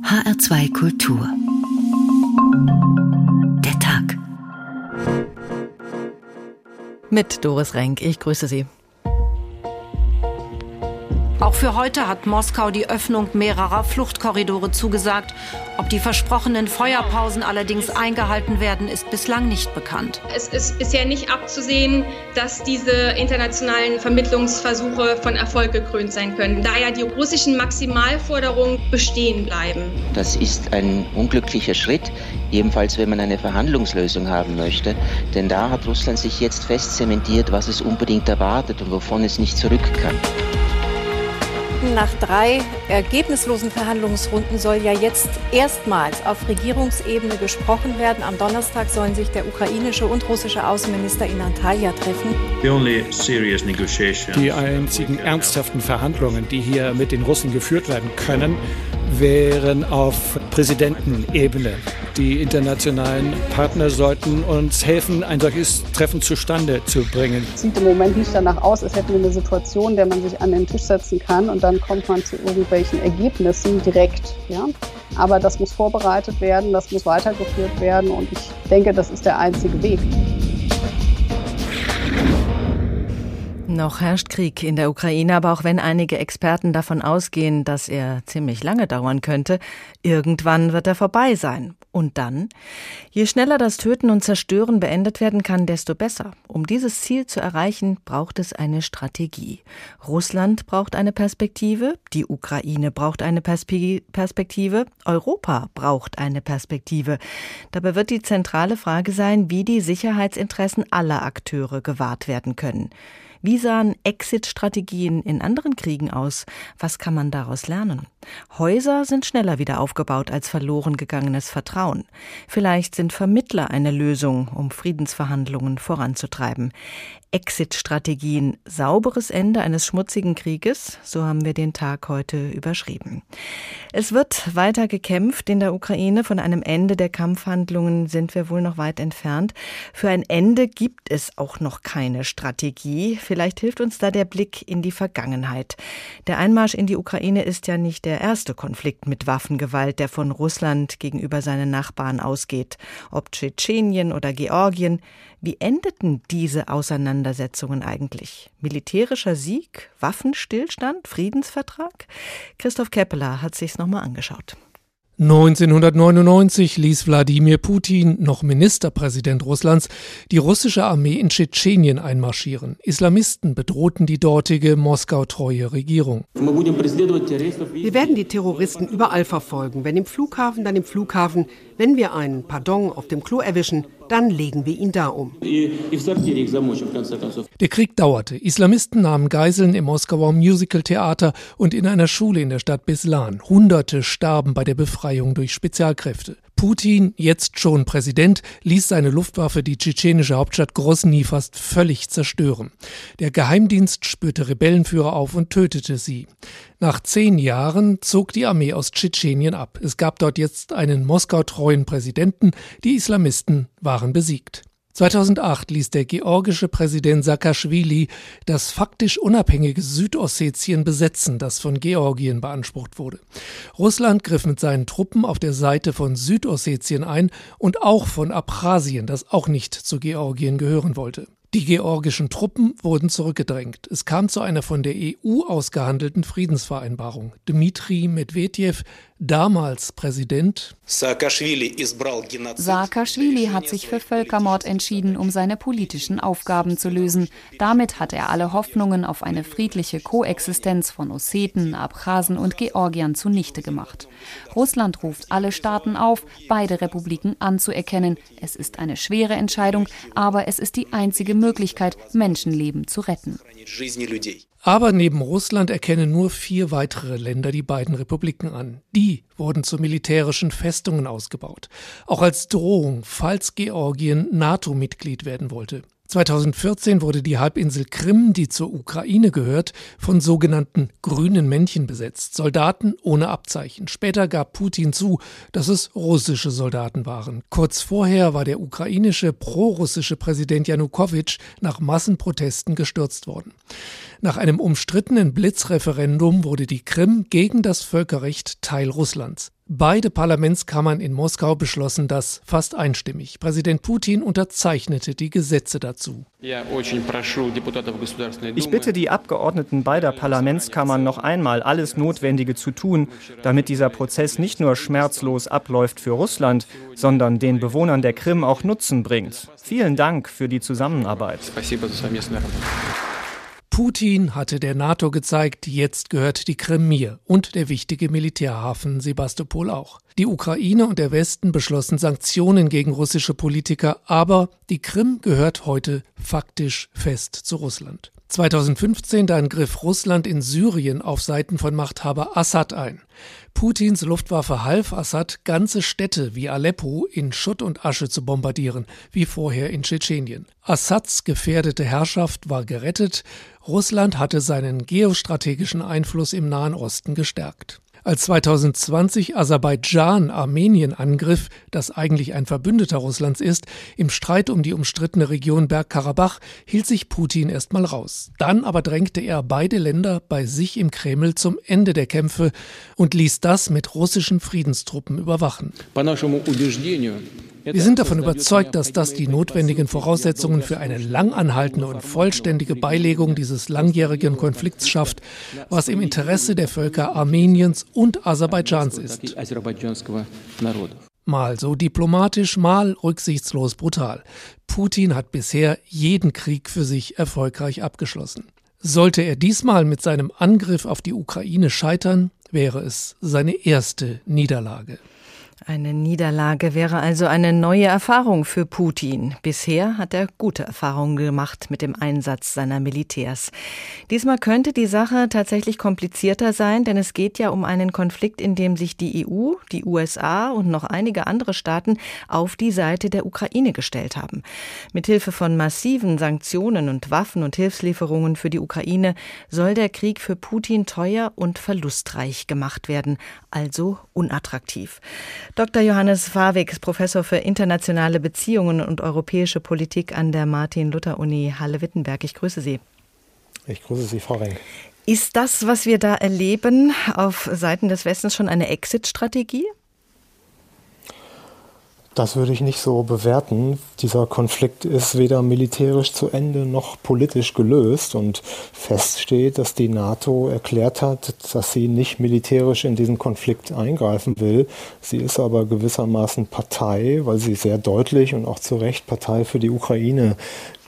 HR2 Kultur. Der Tag. Mit Doris Renk, ich grüße Sie. Auch für heute hat Moskau die Öffnung mehrerer Fluchtkorridore zugesagt. Ob die versprochenen Feuerpausen allerdings eingehalten werden, ist bislang nicht bekannt. Es ist bisher nicht abzusehen, dass diese internationalen Vermittlungsversuche von Erfolg gekrönt sein können, da ja die russischen Maximalforderungen bestehen bleiben. Das ist ein unglücklicher Schritt, ebenfalls wenn man eine Verhandlungslösung haben möchte. Denn da hat Russland sich jetzt fest zementiert, was es unbedingt erwartet und wovon es nicht zurück kann. Nach drei ergebnislosen Verhandlungsrunden soll ja jetzt erstmals auf Regierungsebene gesprochen werden. Am Donnerstag sollen sich der ukrainische und russische Außenminister in Antalya treffen. Die einzigen ernsthaften Verhandlungen, die hier mit den Russen geführt werden können, wären auf Präsidentenebene. Die internationalen Partner sollten uns helfen, ein solches Treffen zustande zu bringen. Es sieht im Moment nicht danach aus, als hätten wir eine Situation, der man sich an den Tisch setzen kann und dann kommt man zu irgendwelchen Ergebnissen direkt. Ja? Aber das muss vorbereitet werden, das muss weitergeführt werden und ich denke, das ist der einzige Weg. Noch herrscht Krieg in der Ukraine, aber auch wenn einige Experten davon ausgehen, dass er ziemlich lange dauern könnte, irgendwann wird er vorbei sein. Und dann? Je schneller das Töten und Zerstören beendet werden kann, desto besser. Um dieses Ziel zu erreichen, braucht es eine Strategie. Russland braucht eine Perspektive, die Ukraine braucht eine Perspektive, Europa braucht eine Perspektive. Dabei wird die zentrale Frage sein, wie die Sicherheitsinteressen aller Akteure gewahrt werden können. Wie sahen Exit-Strategien in anderen Kriegen aus? Was kann man daraus lernen? Häuser sind schneller wieder aufgebaut als verloren gegangenes Vertrauen. Vielleicht sind Vermittler eine Lösung, um Friedensverhandlungen voranzutreiben. Exit-Strategien, sauberes Ende eines schmutzigen Krieges, so haben wir den Tag heute überschrieben. Es wird weiter gekämpft in der Ukraine. Von einem Ende der Kampfhandlungen sind wir wohl noch weit entfernt. Für ein Ende gibt es auch noch keine Strategie. Vielleicht hilft uns da der Blick in die Vergangenheit. Der Einmarsch in die Ukraine ist ja nicht der erste Konflikt mit Waffengewalt, der von Russland gegenüber seinen Nachbarn ausgeht. Ob Tschetschenien oder Georgien, wie endeten diese Auseinandersetzungen eigentlich? Militärischer Sieg, Waffenstillstand, Friedensvertrag? Christoph Keppeler hat sich's nochmal angeschaut. 1999 ließ Wladimir Putin, noch Ministerpräsident Russlands, die russische Armee in Tschetschenien einmarschieren. Islamisten bedrohten die dortige Moskau-treue Regierung. Wir werden die Terroristen überall verfolgen. Wenn im Flughafen, dann im Flughafen. Wenn wir einen Pardon auf dem Klo erwischen, dann legen wir ihn da um. Der Krieg dauerte. Islamisten nahmen Geiseln im Moskauer Musical-Theater und in einer Schule in der Stadt Beslan. Hunderte starben bei der Befreiung durch Spezialkräfte. Putin, jetzt schon Präsident, ließ seine Luftwaffe die tschetschenische Hauptstadt Grosny fast völlig zerstören. Der Geheimdienst spürte Rebellenführer auf und tötete sie. Nach zehn Jahren zog die Armee aus Tschetschenien ab. Es gab dort jetzt einen Moskau-treuen Präsidenten. Die Islamisten waren besiegt. 2008 ließ der georgische Präsident Saakashvili das faktisch unabhängige Südossetien besetzen, das von Georgien beansprucht wurde. Russland griff mit seinen Truppen auf der Seite von Südossetien ein und auch von Abchasien, das auch nicht zu Georgien gehören wollte. Die georgischen Truppen wurden zurückgedrängt. Es kam zu einer von der EU ausgehandelten Friedensvereinbarung. Dmitri Medvedev, damals Präsident, Saakashvili hat sich für Völkermord entschieden, um seine politischen Aufgaben zu lösen. Damit hat er alle Hoffnungen auf eine friedliche Koexistenz von Osseten, Abchasen und Georgiern zunichte gemacht. Russland ruft alle Staaten auf, beide Republiken anzuerkennen. Es ist eine schwere Entscheidung, aber es ist die einzige Möglichkeit, Menschenleben zu retten. Aber neben Russland erkennen nur vier weitere Länder die beiden Republiken an. Die wurden zu militärischen Festungen ausgebaut. Auch als Drohung, falls Georgien NATO-Mitglied werden wollte. 2014 wurde die Halbinsel Krim, die zur Ukraine gehört, von sogenannten grünen Männchen besetzt, Soldaten ohne Abzeichen. Später gab Putin zu, dass es russische Soldaten waren. Kurz vorher war der ukrainische prorussische Präsident Janukowitsch nach Massenprotesten gestürzt worden. Nach einem umstrittenen Blitzreferendum wurde die Krim gegen das Völkerrecht Teil Russlands. Beide Parlamentskammern in Moskau beschlossen das fast einstimmig. Präsident Putin unterzeichnete die Gesetze dazu. Ich bitte die Abgeordneten beider Parlamentskammern noch einmal alles Notwendige zu tun, damit dieser Prozess nicht nur schmerzlos abläuft für Russland, sondern den Bewohnern der Krim auch Nutzen bringt. Vielen Dank für die Zusammenarbeit. Putin hatte der NATO gezeigt, jetzt gehört die Krim mir und der wichtige Militärhafen Sebastopol auch. Die Ukraine und der Westen beschlossen Sanktionen gegen russische Politiker, aber die Krim gehört heute faktisch fest zu Russland. 2015 dann griff Russland in Syrien auf Seiten von Machthaber Assad ein. Putins Luftwaffe half Assad, ganze Städte wie Aleppo in Schutt und Asche zu bombardieren, wie vorher in Tschetschenien. Assads gefährdete Herrschaft war gerettet, Russland hatte seinen geostrategischen Einfluss im Nahen Osten gestärkt. Als 2020 Aserbaidschan Armenien angriff, das eigentlich ein Verbündeter Russlands ist, im Streit um die umstrittene Region Bergkarabach, hielt sich Putin erstmal raus. Dann aber drängte er beide Länder bei sich im Kreml zum Ende der Kämpfe und ließ das mit russischen Friedenstruppen überwachen. Wir sind davon überzeugt, dass das die notwendigen Voraussetzungen für eine langanhaltende und vollständige Beilegung dieses langjährigen Konflikts schafft, was im Interesse der Völker Armeniens und Aserbaidschans ist. Mal so diplomatisch, mal rücksichtslos brutal. Putin hat bisher jeden Krieg für sich erfolgreich abgeschlossen. Sollte er diesmal mit seinem Angriff auf die Ukraine scheitern, wäre es seine erste Niederlage. Eine Niederlage wäre also eine neue Erfahrung für Putin. Bisher hat er gute Erfahrungen gemacht mit dem Einsatz seiner Militärs. Diesmal könnte die Sache tatsächlich komplizierter sein, denn es geht ja um einen Konflikt, in dem sich die EU, die USA und noch einige andere Staaten auf die Seite der Ukraine gestellt haben. Mithilfe von massiven Sanktionen und Waffen und Hilfslieferungen für die Ukraine soll der Krieg für Putin teuer und verlustreich gemacht werden, also unattraktiv. Dr. Johannes Fawig, Professor für internationale Beziehungen und europäische Politik an der Martin-Luther-Uni Halle-Wittenberg. Ich grüße Sie. Ich grüße Sie, Frau Renk. Ist das, was wir da erleben, auf Seiten des Westens schon eine Exit-Strategie? Das würde ich nicht so bewerten. Dieser Konflikt ist weder militärisch zu Ende noch politisch gelöst und feststeht, dass die NATO erklärt hat, dass sie nicht militärisch in diesen Konflikt eingreifen will. Sie ist aber gewissermaßen Partei, weil sie sehr deutlich und auch zu Recht Partei für die Ukraine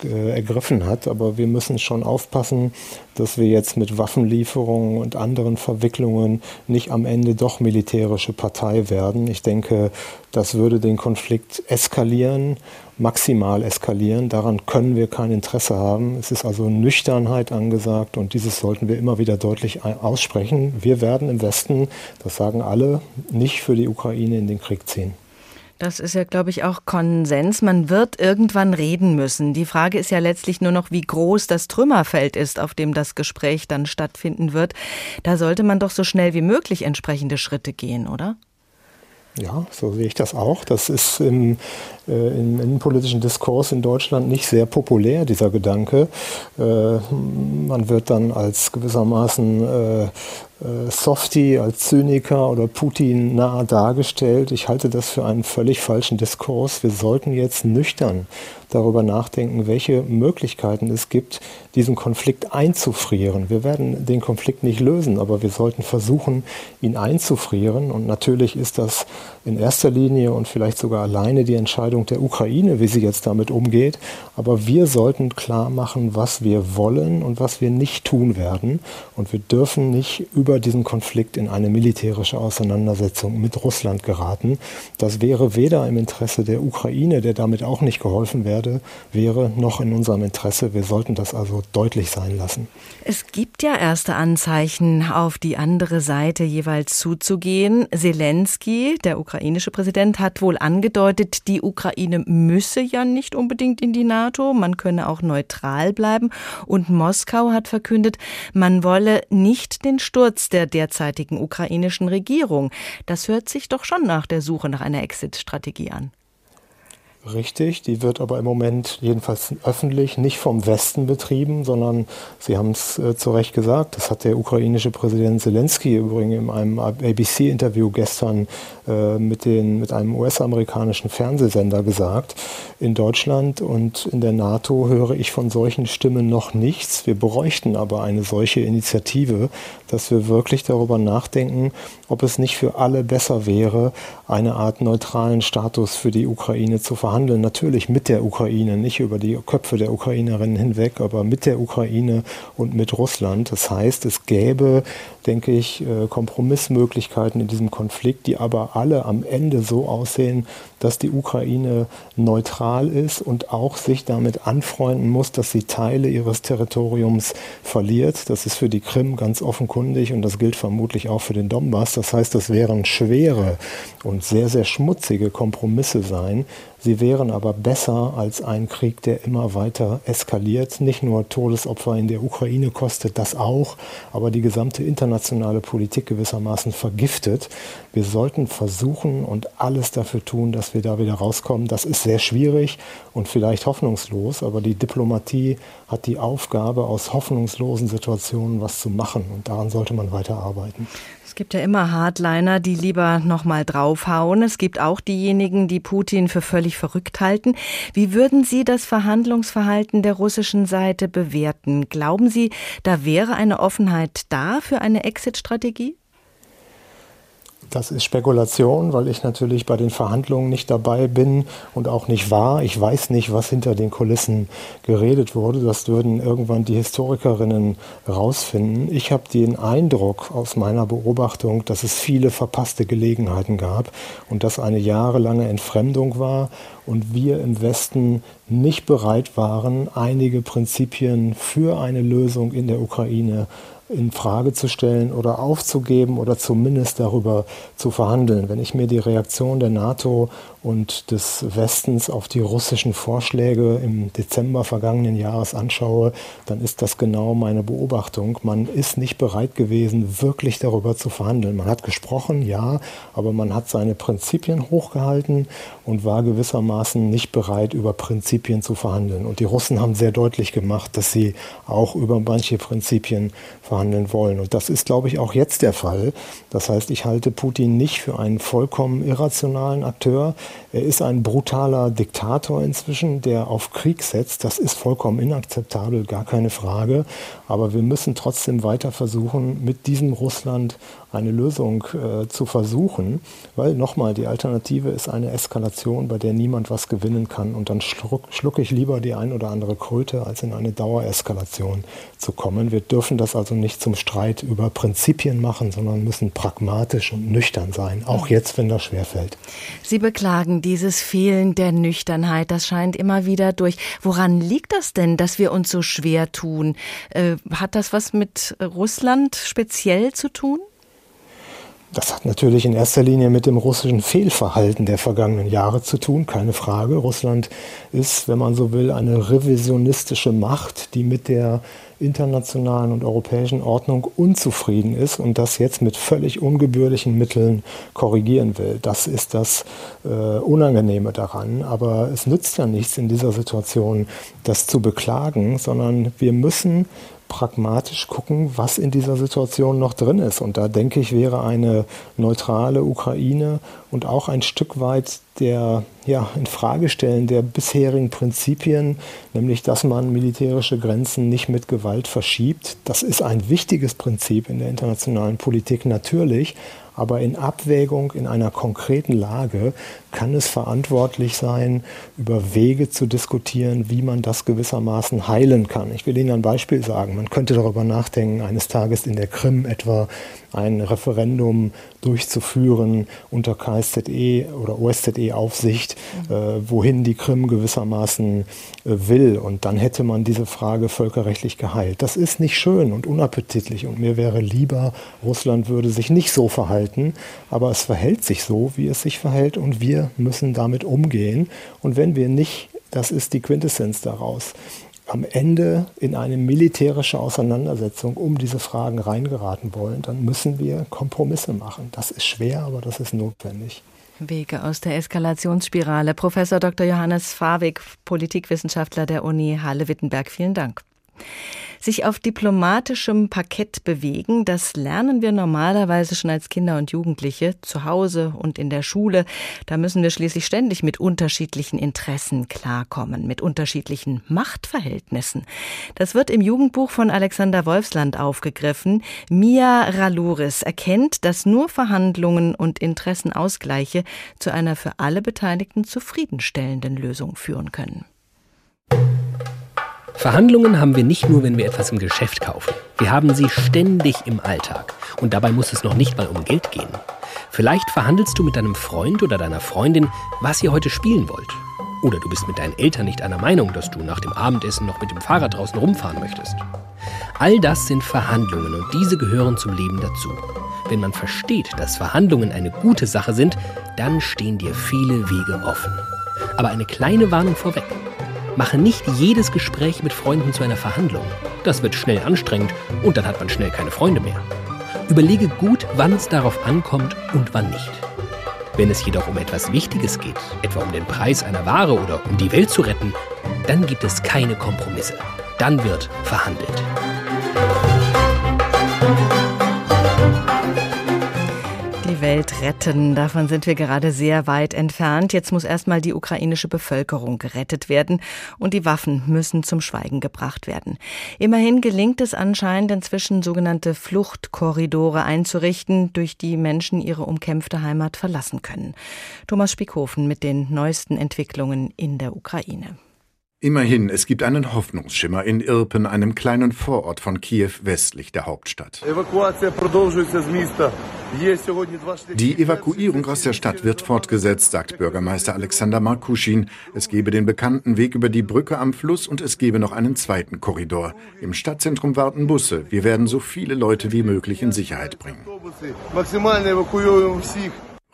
äh, ergriffen hat. Aber wir müssen schon aufpassen, dass wir jetzt mit Waffenlieferungen und anderen Verwicklungen nicht am Ende doch militärische Partei werden. Ich denke, das würde den Konflikt eskalieren, maximal eskalieren. Daran können wir kein Interesse haben. Es ist also Nüchternheit angesagt und dieses sollten wir immer wieder deutlich aussprechen. Wir werden im Westen, das sagen alle, nicht für die Ukraine in den Krieg ziehen. Das ist ja, glaube ich, auch Konsens. Man wird irgendwann reden müssen. Die Frage ist ja letztlich nur noch, wie groß das Trümmerfeld ist, auf dem das Gespräch dann stattfinden wird. Da sollte man doch so schnell wie möglich entsprechende Schritte gehen, oder? Ja, so sehe ich das auch. Das ist im, äh, im innenpolitischen Diskurs in Deutschland nicht sehr populär, dieser Gedanke. Äh, man wird dann als gewissermaßen äh, äh, Softie als Zyniker oder Putin nah dargestellt. Ich halte das für einen völlig falschen Diskurs. Wir sollten jetzt nüchtern darüber nachdenken, welche Möglichkeiten es gibt, diesen Konflikt einzufrieren. Wir werden den Konflikt nicht lösen, aber wir sollten versuchen, ihn einzufrieren. Und natürlich ist das in erster Linie und vielleicht sogar alleine die Entscheidung der Ukraine, wie sie jetzt damit umgeht. Aber wir sollten klar machen, was wir wollen und was wir nicht tun werden. Und wir dürfen nicht über diesen Konflikt in eine militärische Auseinandersetzung mit Russland geraten. Das wäre weder im Interesse der Ukraine, der damit auch nicht geholfen werde, wäre, noch in unserem Interesse. Wir sollten das also deutlich sein lassen. Es gibt ja erste Anzeichen, auf die andere Seite jeweils zuzugehen. Zelensky, der ukrainische Präsident, hat wohl angedeutet, die Ukraine müsse ja nicht unbedingt in die NATO, man könne auch neutral bleiben. Und Moskau hat verkündet, man wolle nicht den Sturz der derzeitigen ukrainischen Regierung. Das hört sich doch schon nach der Suche nach einer Exit-Strategie an. Richtig, die wird aber im Moment jedenfalls öffentlich nicht vom Westen betrieben, sondern Sie haben es äh, zu Recht gesagt, das hat der ukrainische Präsident Zelensky übrigens in einem ABC-Interview gestern äh, mit, den, mit einem US-amerikanischen Fernsehsender gesagt. In Deutschland und in der NATO höre ich von solchen Stimmen noch nichts. Wir bräuchten aber eine solche Initiative, dass wir wirklich darüber nachdenken, ob es nicht für alle besser wäre, eine Art neutralen Status für die Ukraine zu verhandeln. Natürlich mit der Ukraine, nicht über die Köpfe der Ukrainerinnen hinweg, aber mit der Ukraine und mit Russland. Das heißt, es gäbe, denke ich, äh, Kompromissmöglichkeiten in diesem Konflikt, die aber alle am Ende so aussehen, dass die Ukraine neutral ist und auch sich damit anfreunden muss, dass sie Teile ihres Territoriums verliert. Das ist für die Krim ganz offenkundig und das gilt vermutlich auch für den Donbass. Das heißt, das wären schwere und sehr, sehr schmutzige Kompromisse sein, Sie wären aber besser als ein Krieg, der immer weiter eskaliert. Nicht nur Todesopfer in der Ukraine kostet das auch, aber die gesamte internationale Politik gewissermaßen vergiftet. Wir sollten versuchen und alles dafür tun, dass wir da wieder rauskommen. Das ist sehr schwierig und vielleicht hoffnungslos, aber die Diplomatie hat die Aufgabe, aus hoffnungslosen Situationen was zu machen und daran sollte man weiter arbeiten. Es gibt ja immer Hardliner, die lieber nochmal draufhauen. Es gibt auch diejenigen, die Putin für völlig verrückt halten. Wie würden Sie das Verhandlungsverhalten der russischen Seite bewerten? Glauben Sie, da wäre eine Offenheit da für eine Exit-Strategie? Das ist Spekulation, weil ich natürlich bei den Verhandlungen nicht dabei bin und auch nicht war. Ich weiß nicht, was hinter den Kulissen geredet wurde. Das würden irgendwann die Historikerinnen rausfinden. Ich habe den Eindruck aus meiner Beobachtung, dass es viele verpasste Gelegenheiten gab und dass eine jahrelange Entfremdung war und wir im Westen nicht bereit waren, einige Prinzipien für eine Lösung in der Ukraine in Frage zu stellen oder aufzugeben oder zumindest darüber zu verhandeln. Wenn ich mir die Reaktion der NATO und des Westens auf die russischen Vorschläge im Dezember vergangenen Jahres anschaue, dann ist das genau meine Beobachtung. Man ist nicht bereit gewesen, wirklich darüber zu verhandeln. Man hat gesprochen, ja, aber man hat seine Prinzipien hochgehalten und war gewissermaßen nicht bereit, über Prinzipien zu verhandeln. Und die Russen haben sehr deutlich gemacht, dass sie auch über manche Prinzipien verhandeln wollen. Und das ist, glaube ich, auch jetzt der Fall. Das heißt, ich halte Putin nicht für einen vollkommen irrationalen Akteur. Er ist ein brutaler Diktator inzwischen, der auf Krieg setzt. Das ist vollkommen inakzeptabel, gar keine Frage. Aber wir müssen trotzdem weiter versuchen, mit diesem Russland eine Lösung äh, zu versuchen, weil nochmal die Alternative ist eine Eskalation, bei der niemand was gewinnen kann. Und dann schluck, schlucke ich lieber die ein oder andere Kröte, als in eine Dauereskalation zu kommen. Wir dürfen das also nicht zum Streit über Prinzipien machen, sondern müssen pragmatisch und nüchtern sein, auch jetzt, wenn das schwerfällt. Sie beklagen dieses Fehlen der Nüchternheit, das scheint immer wieder durch. Woran liegt das denn, dass wir uns so schwer tun? Äh, hat das was mit Russland speziell zu tun? Das hat natürlich in erster Linie mit dem russischen Fehlverhalten der vergangenen Jahre zu tun, keine Frage. Russland ist, wenn man so will, eine revisionistische Macht, die mit der internationalen und europäischen Ordnung unzufrieden ist und das jetzt mit völlig ungebührlichen Mitteln korrigieren will. Das ist das äh, Unangenehme daran. Aber es nützt ja nichts in dieser Situation, das zu beklagen, sondern wir müssen pragmatisch gucken, was in dieser Situation noch drin ist. Und da denke ich, wäre eine neutrale Ukraine und auch ein Stück weit der ja, Infragestellen der bisherigen Prinzipien, nämlich dass man militärische Grenzen nicht mit Gewalt verschiebt. Das ist ein wichtiges Prinzip in der internationalen Politik natürlich, aber in Abwägung in einer konkreten Lage kann es verantwortlich sein, über Wege zu diskutieren, wie man das gewissermaßen heilen kann. Ich will Ihnen ein Beispiel sagen. Man könnte darüber nachdenken, eines Tages in der Krim etwa ein Referendum durchzuführen unter KSZE oder OSZE-Aufsicht, äh, wohin die Krim gewissermaßen äh, will. Und dann hätte man diese Frage völkerrechtlich geheilt. Das ist nicht schön und unappetitlich. Und mir wäre lieber, Russland würde sich nicht so verhalten, aber es verhält sich so, wie es sich verhält. Und wir müssen damit umgehen. Und wenn wir nicht, das ist die Quintessenz daraus, am Ende in eine militärische Auseinandersetzung um diese Fragen reingeraten wollen, dann müssen wir Kompromisse machen. Das ist schwer, aber das ist notwendig. Wege aus der Eskalationsspirale. Professor Dr. Johannes Fawig, Politikwissenschaftler der Uni Halle-Wittenberg, vielen Dank. Sich auf diplomatischem Parkett bewegen, das lernen wir normalerweise schon als Kinder und Jugendliche, zu Hause und in der Schule. Da müssen wir schließlich ständig mit unterschiedlichen Interessen klarkommen, mit unterschiedlichen Machtverhältnissen. Das wird im Jugendbuch von Alexander Wolfsland aufgegriffen. Mia Raluris erkennt, dass nur Verhandlungen und Interessenausgleiche zu einer für alle Beteiligten zufriedenstellenden Lösung führen können. Verhandlungen haben wir nicht nur, wenn wir etwas im Geschäft kaufen. Wir haben sie ständig im Alltag. Und dabei muss es noch nicht mal um Geld gehen. Vielleicht verhandelst du mit deinem Freund oder deiner Freundin, was ihr heute spielen wollt. Oder du bist mit deinen Eltern nicht einer Meinung, dass du nach dem Abendessen noch mit dem Fahrrad draußen rumfahren möchtest. All das sind Verhandlungen und diese gehören zum Leben dazu. Wenn man versteht, dass Verhandlungen eine gute Sache sind, dann stehen dir viele Wege offen. Aber eine kleine Warnung vorweg. Mache nicht jedes Gespräch mit Freunden zu einer Verhandlung. Das wird schnell anstrengend und dann hat man schnell keine Freunde mehr. Überlege gut, wann es darauf ankommt und wann nicht. Wenn es jedoch um etwas Wichtiges geht, etwa um den Preis einer Ware oder um die Welt zu retten, dann gibt es keine Kompromisse. Dann wird verhandelt. Welt retten. Davon sind wir gerade sehr weit entfernt. Jetzt muss erstmal die ukrainische Bevölkerung gerettet werden und die Waffen müssen zum Schweigen gebracht werden. Immerhin gelingt es anscheinend inzwischen sogenannte Fluchtkorridore einzurichten, durch die Menschen ihre umkämpfte Heimat verlassen können. Thomas Spiekhofen mit den neuesten Entwicklungen in der Ukraine. Immerhin, es gibt einen Hoffnungsschimmer in Irpen, einem kleinen Vorort von Kiew westlich der Hauptstadt. Die Evakuierung aus der Stadt wird fortgesetzt, sagt Bürgermeister Alexander Markuschin. Es gebe den bekannten Weg über die Brücke am Fluss und es gebe noch einen zweiten Korridor. Im Stadtzentrum warten Busse. Wir werden so viele Leute wie möglich in Sicherheit bringen.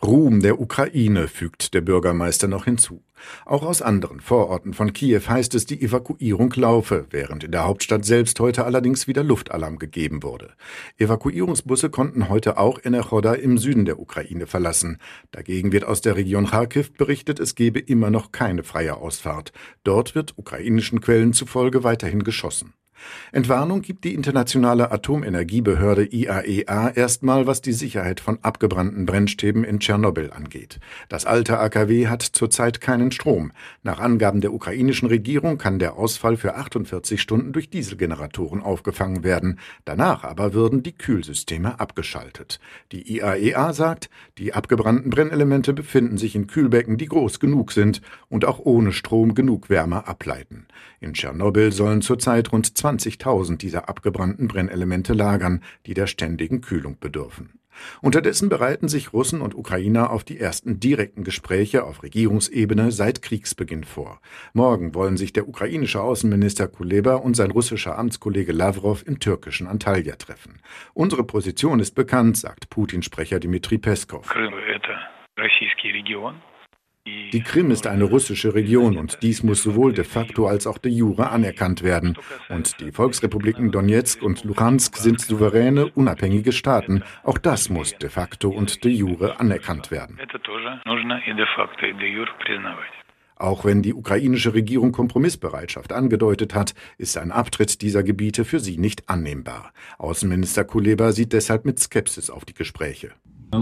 Ruhm der Ukraine, fügt der Bürgermeister noch hinzu. Auch aus anderen Vororten von Kiew heißt es, die Evakuierung laufe, während in der Hauptstadt selbst heute allerdings wieder Luftalarm gegeben wurde. Evakuierungsbusse konnten heute auch Enerchoda im Süden der Ukraine verlassen. Dagegen wird aus der Region Kharkiv berichtet, es gebe immer noch keine freie Ausfahrt. Dort wird ukrainischen Quellen zufolge weiterhin geschossen. Entwarnung gibt die Internationale Atomenergiebehörde IAEA e erstmal, was die Sicherheit von abgebrannten Brennstäben in Tschernobyl angeht. Das alte AKW hat zurzeit keinen Strom. Nach Angaben der ukrainischen Regierung kann der Ausfall für 48 Stunden durch Dieselgeneratoren aufgefangen werden. Danach aber würden die Kühlsysteme abgeschaltet. Die IAEA e sagt, die abgebrannten Brennelemente befinden sich in Kühlbecken, die groß genug sind und auch ohne Strom genug Wärme ableiten. In Tschernobyl sollen zurzeit rund 20 20.000 dieser abgebrannten Brennelemente lagern, die der ständigen Kühlung bedürfen. Unterdessen bereiten sich Russen und Ukrainer auf die ersten direkten Gespräche auf Regierungsebene seit Kriegsbeginn vor. Morgen wollen sich der ukrainische Außenminister Kuleba und sein russischer Amtskollege Lavrov im türkischen Antalya treffen. Unsere Position ist bekannt, sagt Putin-Sprecher Dmitri Peskov. Die Krim ist eine russische Region und dies muss sowohl de facto als auch de jure anerkannt werden. Und die Volksrepubliken Donetsk und Luhansk sind souveräne, unabhängige Staaten. Auch das muss de facto und de jure anerkannt werden. Auch wenn die ukrainische Regierung Kompromissbereitschaft angedeutet hat, ist ein Abtritt dieser Gebiete für sie nicht annehmbar. Außenminister Kuleba sieht deshalb mit Skepsis auf die Gespräche. Ich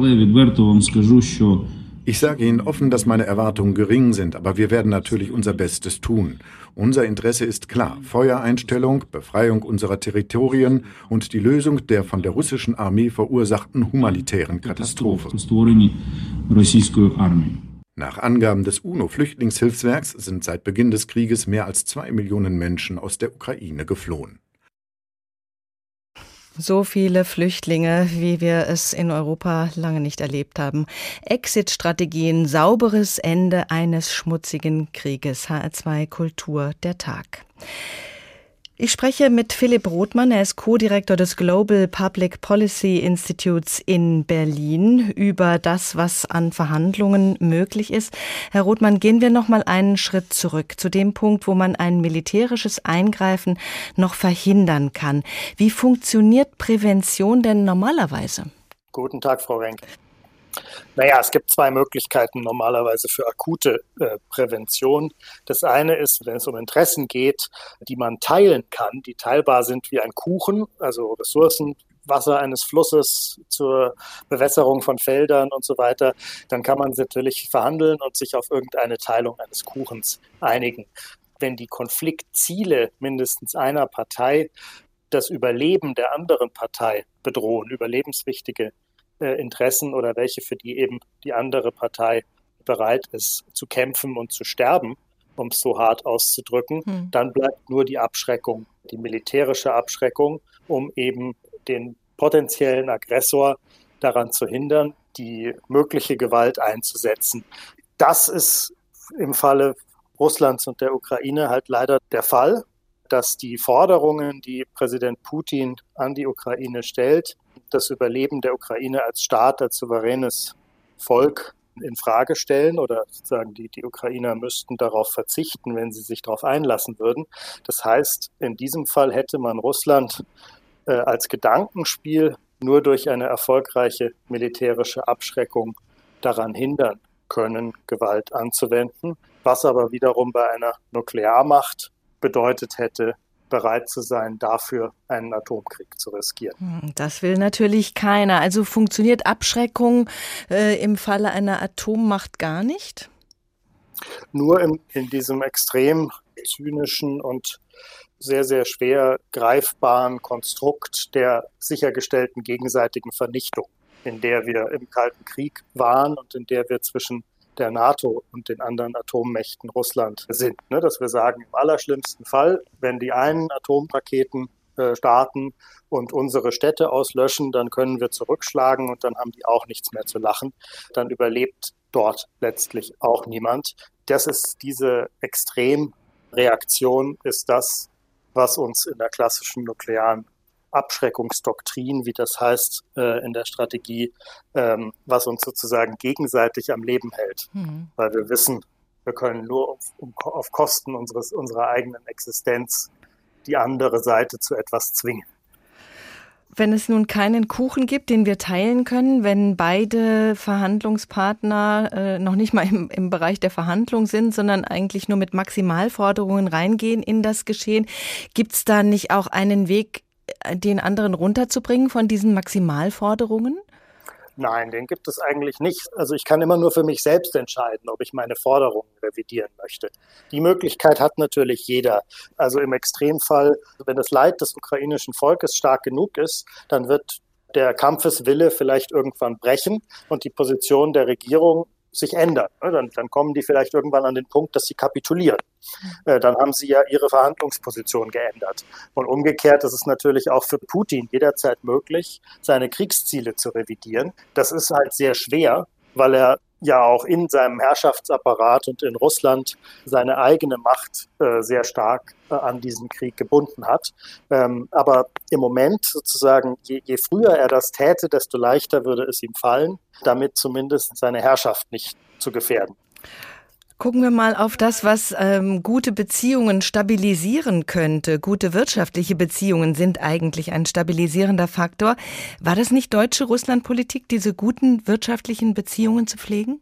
sage Ihnen offen, dass meine Erwartungen gering sind, aber wir werden natürlich unser Bestes tun. Unser Interesse ist klar. Feuereinstellung, Befreiung unserer Territorien und die Lösung der von der russischen Armee verursachten humanitären Katastrophe. Nach Angaben des UNO-Flüchtlingshilfswerks sind seit Beginn des Krieges mehr als zwei Millionen Menschen aus der Ukraine geflohen. So viele Flüchtlinge, wie wir es in Europa lange nicht erlebt haben. Exit-Strategien, sauberes Ende eines schmutzigen Krieges. HR2 Kultur der Tag. Ich spreche mit Philipp Rothmann, er ist Co-Direktor des Global Public Policy Institutes in Berlin über das, was an Verhandlungen möglich ist. Herr Rothmann, gehen wir noch mal einen Schritt zurück zu dem Punkt, wo man ein militärisches Eingreifen noch verhindern kann. Wie funktioniert Prävention denn normalerweise? Guten Tag, Frau Renk. Naja, es gibt zwei Möglichkeiten normalerweise für akute äh, Prävention. Das eine ist, wenn es um Interessen geht, die man teilen kann, die teilbar sind wie ein Kuchen, also Ressourcen, Wasser eines Flusses zur Bewässerung von Feldern und so weiter, dann kann man natürlich verhandeln und sich auf irgendeine Teilung eines Kuchens einigen. Wenn die Konfliktziele mindestens einer Partei das Überleben der anderen Partei bedrohen, überlebenswichtige äh, Interessen oder welche, für die eben die andere Partei bereit ist zu kämpfen und zu sterben, um es so hart auszudrücken, hm. dann bleibt nur die Abschreckung, die militärische Abschreckung, um eben den potenziellen Aggressor daran zu hindern, die mögliche Gewalt einzusetzen. Das ist im Falle Russlands und der Ukraine halt leider der Fall, dass die Forderungen, die Präsident Putin an die Ukraine stellt, das Überleben der Ukraine als Staat, als souveränes Volk in Frage stellen oder sozusagen die, die Ukrainer müssten darauf verzichten, wenn sie sich darauf einlassen würden. Das heißt, in diesem Fall hätte man Russland äh, als Gedankenspiel nur durch eine erfolgreiche militärische Abschreckung daran hindern können, Gewalt anzuwenden, was aber wiederum bei einer Nuklearmacht bedeutet hätte, bereit zu sein, dafür einen Atomkrieg zu riskieren. Hm, das will natürlich keiner. Also funktioniert Abschreckung äh, im Falle einer Atommacht gar nicht? Nur im, in diesem extrem zynischen und sehr, sehr schwer greifbaren Konstrukt der sichergestellten gegenseitigen Vernichtung, in der wir im Kalten Krieg waren und in der wir zwischen der NATO und den anderen Atommächten Russland sind. Ne? Dass wir sagen, im allerschlimmsten Fall, wenn die einen Atomraketen äh, starten und unsere Städte auslöschen, dann können wir zurückschlagen und dann haben die auch nichts mehr zu lachen. Dann überlebt dort letztlich auch niemand. Das ist diese Extremreaktion, ist das, was uns in der klassischen nuklearen Abschreckungsdoktrin, wie das heißt äh, in der Strategie, ähm, was uns sozusagen gegenseitig am Leben hält. Mhm. Weil wir wissen, wir können nur auf, um, auf Kosten unseres, unserer eigenen Existenz die andere Seite zu etwas zwingen. Wenn es nun keinen Kuchen gibt, den wir teilen können, wenn beide Verhandlungspartner äh, noch nicht mal im, im Bereich der Verhandlung sind, sondern eigentlich nur mit Maximalforderungen reingehen in das Geschehen, gibt es da nicht auch einen Weg, den anderen runterzubringen von diesen Maximalforderungen? Nein, den gibt es eigentlich nicht. Also ich kann immer nur für mich selbst entscheiden, ob ich meine Forderungen revidieren möchte. Die Möglichkeit hat natürlich jeder. Also im Extremfall, wenn das Leid des ukrainischen Volkes stark genug ist, dann wird der Kampfeswille vielleicht irgendwann brechen und die Position der Regierung sich ändern. Ne? Dann, dann kommen die vielleicht irgendwann an den Punkt, dass sie kapitulieren. Äh, dann haben sie ja ihre Verhandlungsposition geändert. Und umgekehrt ist es natürlich auch für Putin jederzeit möglich, seine Kriegsziele zu revidieren. Das ist halt sehr schwer, weil er ja auch in seinem Herrschaftsapparat und in Russland seine eigene Macht äh, sehr stark äh, an diesen Krieg gebunden hat. Ähm, aber im Moment sozusagen, je, je früher er das täte, desto leichter würde es ihm fallen, damit zumindest seine Herrschaft nicht zu gefährden. Gucken wir mal auf das, was ähm, gute Beziehungen stabilisieren könnte. Gute wirtschaftliche Beziehungen sind eigentlich ein stabilisierender Faktor. War das nicht deutsche Russlandpolitik, diese guten wirtschaftlichen Beziehungen zu pflegen?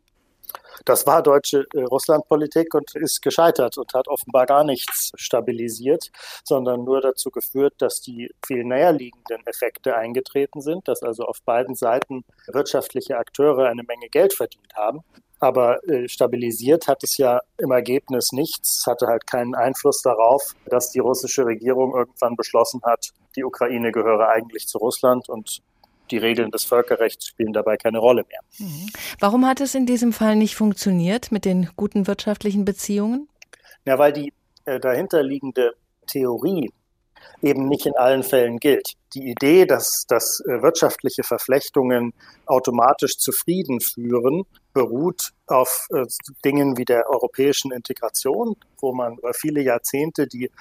Das war deutsche äh, Russlandpolitik und ist gescheitert und hat offenbar gar nichts stabilisiert, sondern nur dazu geführt, dass die viel näher liegenden Effekte eingetreten sind, dass also auf beiden Seiten wirtschaftliche Akteure eine Menge Geld verdient haben. Aber äh, stabilisiert hat es ja im Ergebnis nichts, hatte halt keinen Einfluss darauf, dass die russische Regierung irgendwann beschlossen hat, die Ukraine gehöre eigentlich zu Russland und die Regeln des Völkerrechts spielen dabei keine Rolle mehr. Mhm. Warum hat es in diesem Fall nicht funktioniert mit den guten wirtschaftlichen Beziehungen? Ja, weil die äh, dahinterliegende Theorie eben nicht in allen Fällen gilt. Die Idee, dass, dass äh, wirtschaftliche Verflechtungen automatisch zu Frieden führen, beruht auf äh, Dingen wie der europäischen Integration, wo man über viele Jahrzehnte die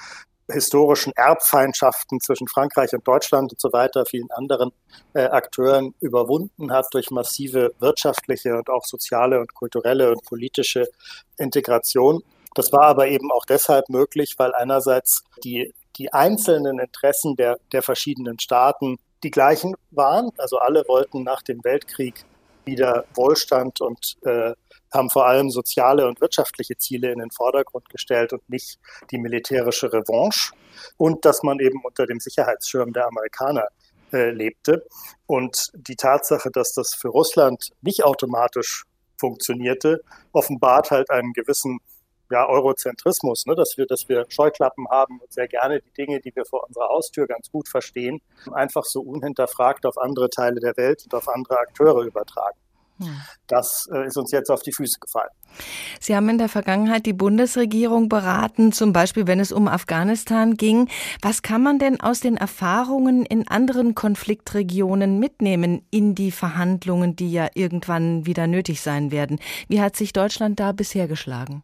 historischen Erbfeindschaften zwischen Frankreich und Deutschland und so weiter, vielen anderen äh, Akteuren überwunden hat durch massive wirtschaftliche und auch soziale und kulturelle und politische Integration. Das war aber eben auch deshalb möglich, weil einerseits die, die einzelnen Interessen der, der verschiedenen Staaten die gleichen waren. Also alle wollten nach dem Weltkrieg wieder Wohlstand und äh, haben vor allem soziale und wirtschaftliche Ziele in den Vordergrund gestellt und nicht die militärische Revanche. Und dass man eben unter dem Sicherheitsschirm der Amerikaner äh, lebte. Und die Tatsache, dass das für Russland nicht automatisch funktionierte, offenbart halt einen gewissen ja, Eurozentrismus, ne, dass wir, dass wir Scheuklappen haben und sehr gerne die Dinge, die wir vor unserer Haustür ganz gut verstehen, einfach so unhinterfragt auf andere Teile der Welt und auf andere Akteure übertragen. Das äh, ist uns jetzt auf die Füße gefallen. Sie haben in der Vergangenheit die Bundesregierung beraten, zum Beispiel wenn es um Afghanistan ging. Was kann man denn aus den Erfahrungen in anderen Konfliktregionen mitnehmen in die Verhandlungen, die ja irgendwann wieder nötig sein werden? Wie hat sich Deutschland da bisher geschlagen?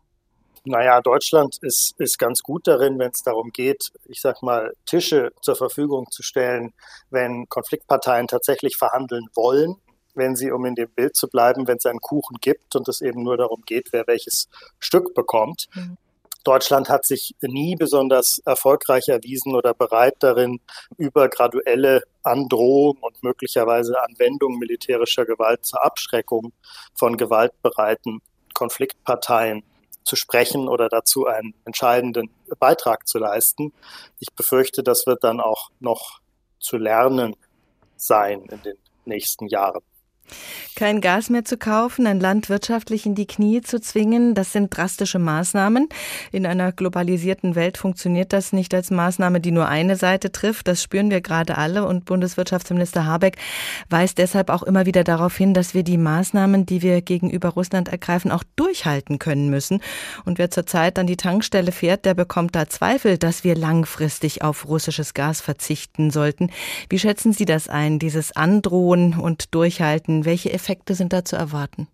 Naja, Deutschland ist, ist ganz gut darin, wenn es darum geht, ich sag mal, Tische zur Verfügung zu stellen, wenn Konfliktparteien tatsächlich verhandeln wollen wenn sie, um in dem Bild zu bleiben, wenn es einen Kuchen gibt und es eben nur darum geht, wer welches Stück bekommt. Mhm. Deutschland hat sich nie besonders erfolgreich erwiesen oder bereit darin, über graduelle Androhung und möglicherweise Anwendung militärischer Gewalt zur Abschreckung von gewaltbereiten Konfliktparteien zu sprechen oder dazu einen entscheidenden Beitrag zu leisten. Ich befürchte, das wird dann auch noch zu lernen sein in den nächsten Jahren. Kein Gas mehr zu kaufen, ein Land wirtschaftlich in die Knie zu zwingen, das sind drastische Maßnahmen. In einer globalisierten Welt funktioniert das nicht als Maßnahme, die nur eine Seite trifft. Das spüren wir gerade alle. Und Bundeswirtschaftsminister Habeck weist deshalb auch immer wieder darauf hin, dass wir die Maßnahmen, die wir gegenüber Russland ergreifen, auch durchhalten können müssen. Und wer zurzeit an die Tankstelle fährt, der bekommt da Zweifel, dass wir langfristig auf russisches Gas verzichten sollten. Wie schätzen Sie das ein, dieses Androhen und Durchhalten? Welche Effekte sind da zu erwarten?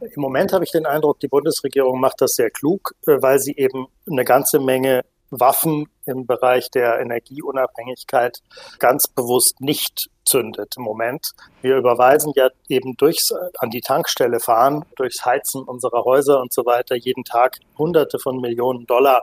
Im Moment habe ich den Eindruck, die Bundesregierung macht das sehr klug, äh, weil sie eben eine ganze Menge Waffen im Bereich der Energieunabhängigkeit ganz bewusst nicht zündet im Moment. Wir überweisen ja eben durchs an die Tankstelle fahren, durchs Heizen unserer Häuser und so weiter jeden Tag Hunderte von Millionen Dollar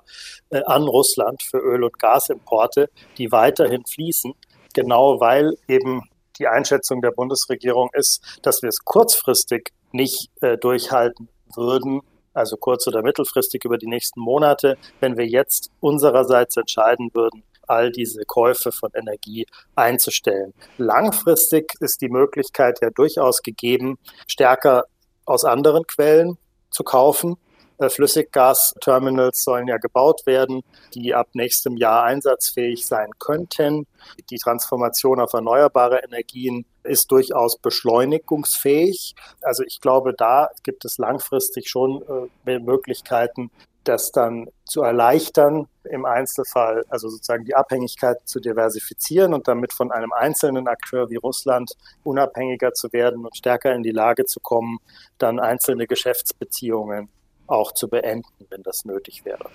äh, an Russland für Öl- und Gasimporte, die weiterhin fließen, genau weil eben die Einschätzung der Bundesregierung ist, dass wir es kurzfristig nicht äh, durchhalten würden, also kurz- oder mittelfristig über die nächsten Monate, wenn wir jetzt unsererseits entscheiden würden, all diese Käufe von Energie einzustellen. Langfristig ist die Möglichkeit ja durchaus gegeben, stärker aus anderen Quellen zu kaufen. Äh, Flüssiggasterminals sollen ja gebaut werden, die ab nächstem Jahr einsatzfähig sein könnten. Die Transformation auf erneuerbare Energien ist durchaus beschleunigungsfähig. Also ich glaube, da gibt es langfristig schon äh, Möglichkeiten, das dann zu erleichtern, im Einzelfall, also sozusagen die Abhängigkeit zu diversifizieren und damit von einem einzelnen Akteur wie Russland unabhängiger zu werden und stärker in die Lage zu kommen, dann einzelne Geschäftsbeziehungen auch zu beenden, wenn das nötig wäre.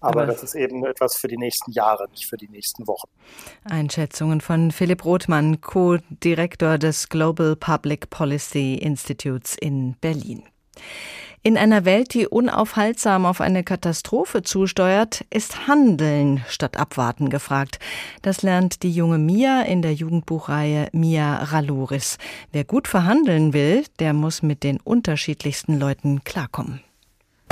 Aber, Aber das ist eben etwas für die nächsten Jahre, nicht für die nächsten Wochen. Einschätzungen von Philipp Rothmann, Co-Direktor des Global Public Policy Institutes in Berlin. In einer Welt, die unaufhaltsam auf eine Katastrophe zusteuert, ist Handeln statt Abwarten gefragt. Das lernt die junge Mia in der Jugendbuchreihe Mia Raloris. Wer gut verhandeln will, der muss mit den unterschiedlichsten Leuten klarkommen.